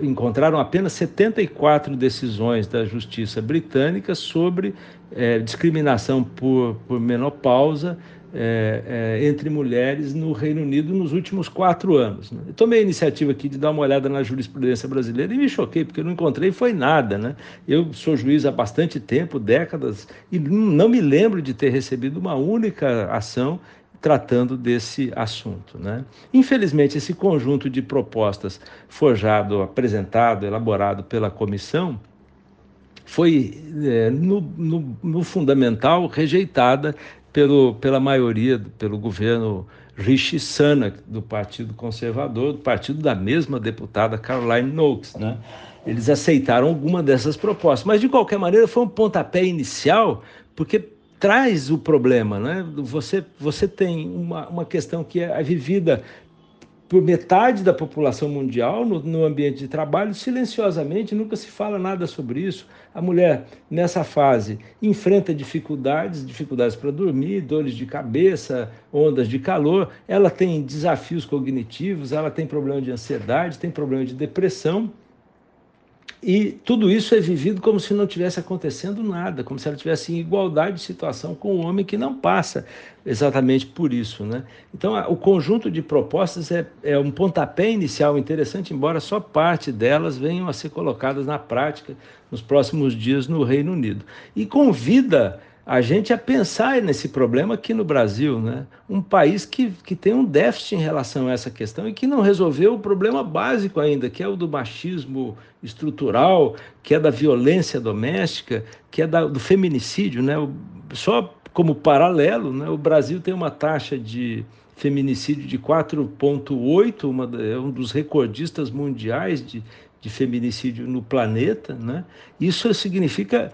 encontraram apenas 74 decisões da justiça britânica sobre é, discriminação por, por menopausa é, é, entre mulheres no Reino Unido nos últimos quatro anos. Né? Eu tomei a iniciativa aqui de dar uma olhada na jurisprudência brasileira e me choquei, porque eu não encontrei foi nada. Né? Eu sou juiz há bastante tempo, décadas, e não me lembro de ter recebido uma única ação tratando desse assunto. Né? Infelizmente, esse conjunto de propostas forjado, apresentado, elaborado pela comissão, foi, é, no, no, no, fundamental, rejeitada pelo, pela maioria, pelo governo Rishi Sunak, do Partido Conservador, do partido da mesma deputada Caroline Noakes. Né? Eles aceitaram alguma dessas propostas, mas de qualquer maneira foi um pontapé inicial, porque traz o problema. Né? Você, você tem uma, uma questão que é vivida por metade da população mundial no, no, ambiente de trabalho, silenciosamente, nunca se fala nada sobre isso. A mulher, nessa fase, enfrenta dificuldades, dificuldades para dormir, dores de cabeça, ondas de calor, ela tem desafios cognitivos, ela tem problema de ansiedade, tem problema de depressão. E tudo isso é vivido como se não tivesse acontecendo nada, como se ela tivesse em igualdade de situação com o homem que não passa exatamente por isso. Né? Então, o conjunto de propostas é, é um pontapé inicial interessante, embora só parte delas venham a ser colocadas na prática nos próximos dias no Reino Unido. E convida a gente a pensar nesse problema aqui no Brasil, né? um país que, que tem um déficit em relação a essa questão e que não resolveu o problema básico ainda, que é o do machismo estrutural, que é da violência doméstica, que é da, do feminicídio. Né? Só como paralelo, né? o Brasil tem uma taxa de feminicídio de 4,8, é um dos recordistas mundiais de, de feminicídio no planeta. Né? Isso significa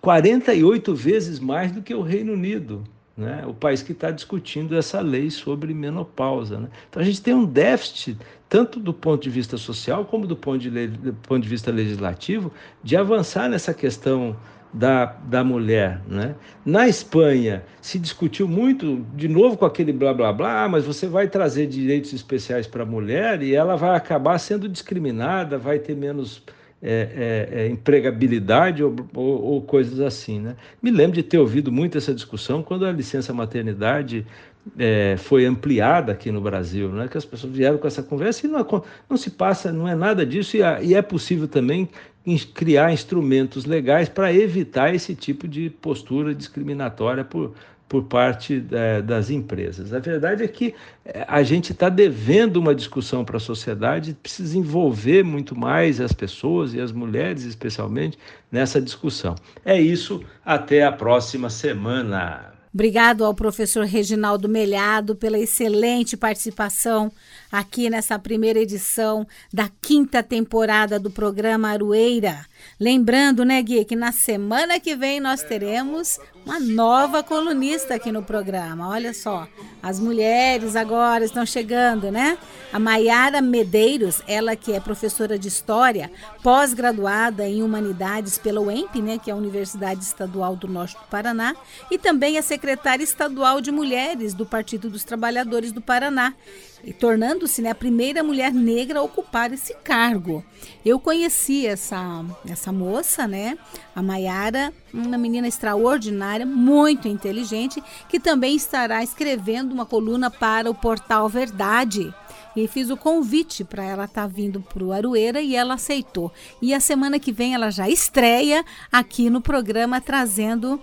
48 vezes mais do que o Reino Unido, né? o país que está discutindo essa lei sobre menopausa. Né? Então a gente tem um déficit, tanto do ponto de vista social como do ponto de, do ponto de vista legislativo, de avançar nessa questão da, da mulher. Né? Na Espanha, se discutiu muito, de novo com aquele blá blá blá, ah, mas você vai trazer direitos especiais para a mulher e ela vai acabar sendo discriminada, vai ter menos é, é, é, empregabilidade ou, ou, ou, coisas assim. Né? Me lembro de ter ouvido muito essa discussão quando a licença maternidade é, foi ampliada aqui no Brasil, né? que as pessoas vieram com essa conversa e não, não se passa, não é nada disso, e, e é possível também criar instrumentos legais para evitar esse tipo de postura discriminatória por, por parte é, das empresas. A verdade é que é, a gente está devendo uma discussão para a sociedade, precisa envolver muito mais as pessoas e as mulheres, especialmente, nessa discussão. É isso, até a próxima semana. Obrigado ao professor Reginaldo Melhado pela excelente participação aqui nessa primeira edição da quinta temporada do programa Arueira. Lembrando, né, Gui, que na semana que vem nós teremos uma nova colunista aqui no programa. Olha só, as mulheres agora estão chegando, né? A Maiara Medeiros, ela que é professora de História, pós-graduada em Humanidades pela UEMP, né, que é a Universidade Estadual do Norte do Paraná, e também é secretária estadual de Mulheres do Partido dos Trabalhadores do Paraná e tornando-se né, a primeira mulher negra a ocupar esse cargo. Eu conheci essa, essa moça, né, a Maiara, uma menina extraordinária, muito inteligente, que também estará escrevendo uma coluna para o portal Verdade. E fiz o convite para ela estar tá vindo para o Aroeira e ela aceitou. E a semana que vem ela já estreia aqui no programa trazendo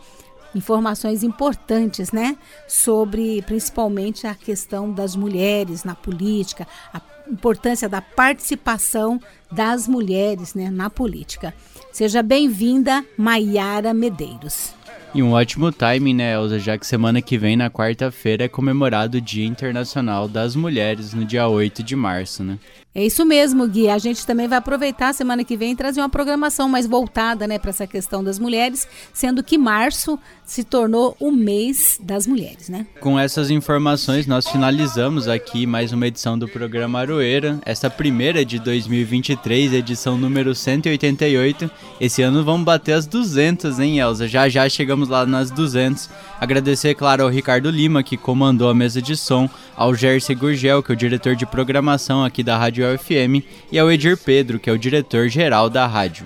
informações importantes, né? Sobre principalmente a questão das mulheres na política, a importância da participação das mulheres né, na política. Seja bem-vinda, Maiara Medeiros. E um ótimo timing, né, Elza? Já que semana que vem, na quarta-feira, é comemorado o Dia Internacional das Mulheres, no dia 8 de março, né? É isso mesmo, Gui. A gente também vai aproveitar a semana que vem e trazer uma programação mais voltada né, para essa questão das mulheres, sendo que março se tornou o mês das mulheres, né? Com essas informações, nós finalizamos aqui mais uma edição do programa Aroeira. Essa primeira de 2023, edição número 188. Esse ano vamos bater as 200, hein, Elza? Já já chegamos lá nas 200. Agradecer, claro, ao Ricardo Lima, que comandou a mesa de som, ao Jersey Gurgel, que é o diretor de programação aqui da Rádio UFM, e ao Edir Pedro, que é o diretor-geral da rádio.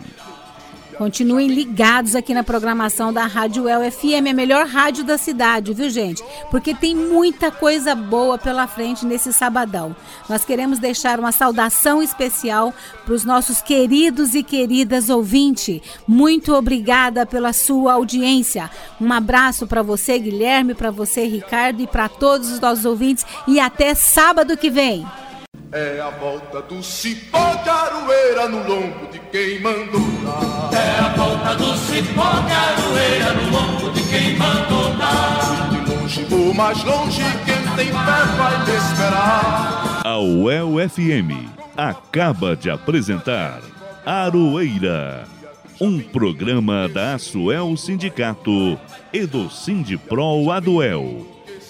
Continuem ligados aqui na programação da Rádio UFM, a melhor rádio da cidade, viu, gente? Porque tem muita coisa boa pela frente nesse sabadão. Nós queremos deixar uma saudação especial para os nossos queridos e queridas ouvintes. Muito obrigada pela sua audiência. Um abraço para você, Guilherme, para você, Ricardo, e para todos os nossos ouvintes. E até sábado que vem. É a volta do cipó de aroeira no lombo de quem mandou dar. É a volta do cipó de aroeira no lombo de quem mandou dar. De longe ou mais longe, quem tem fé vai me esperar. A UEL FM acaba de apresentar Aroeira, um programa da Asuel Sindicato e do Sindipro Aduel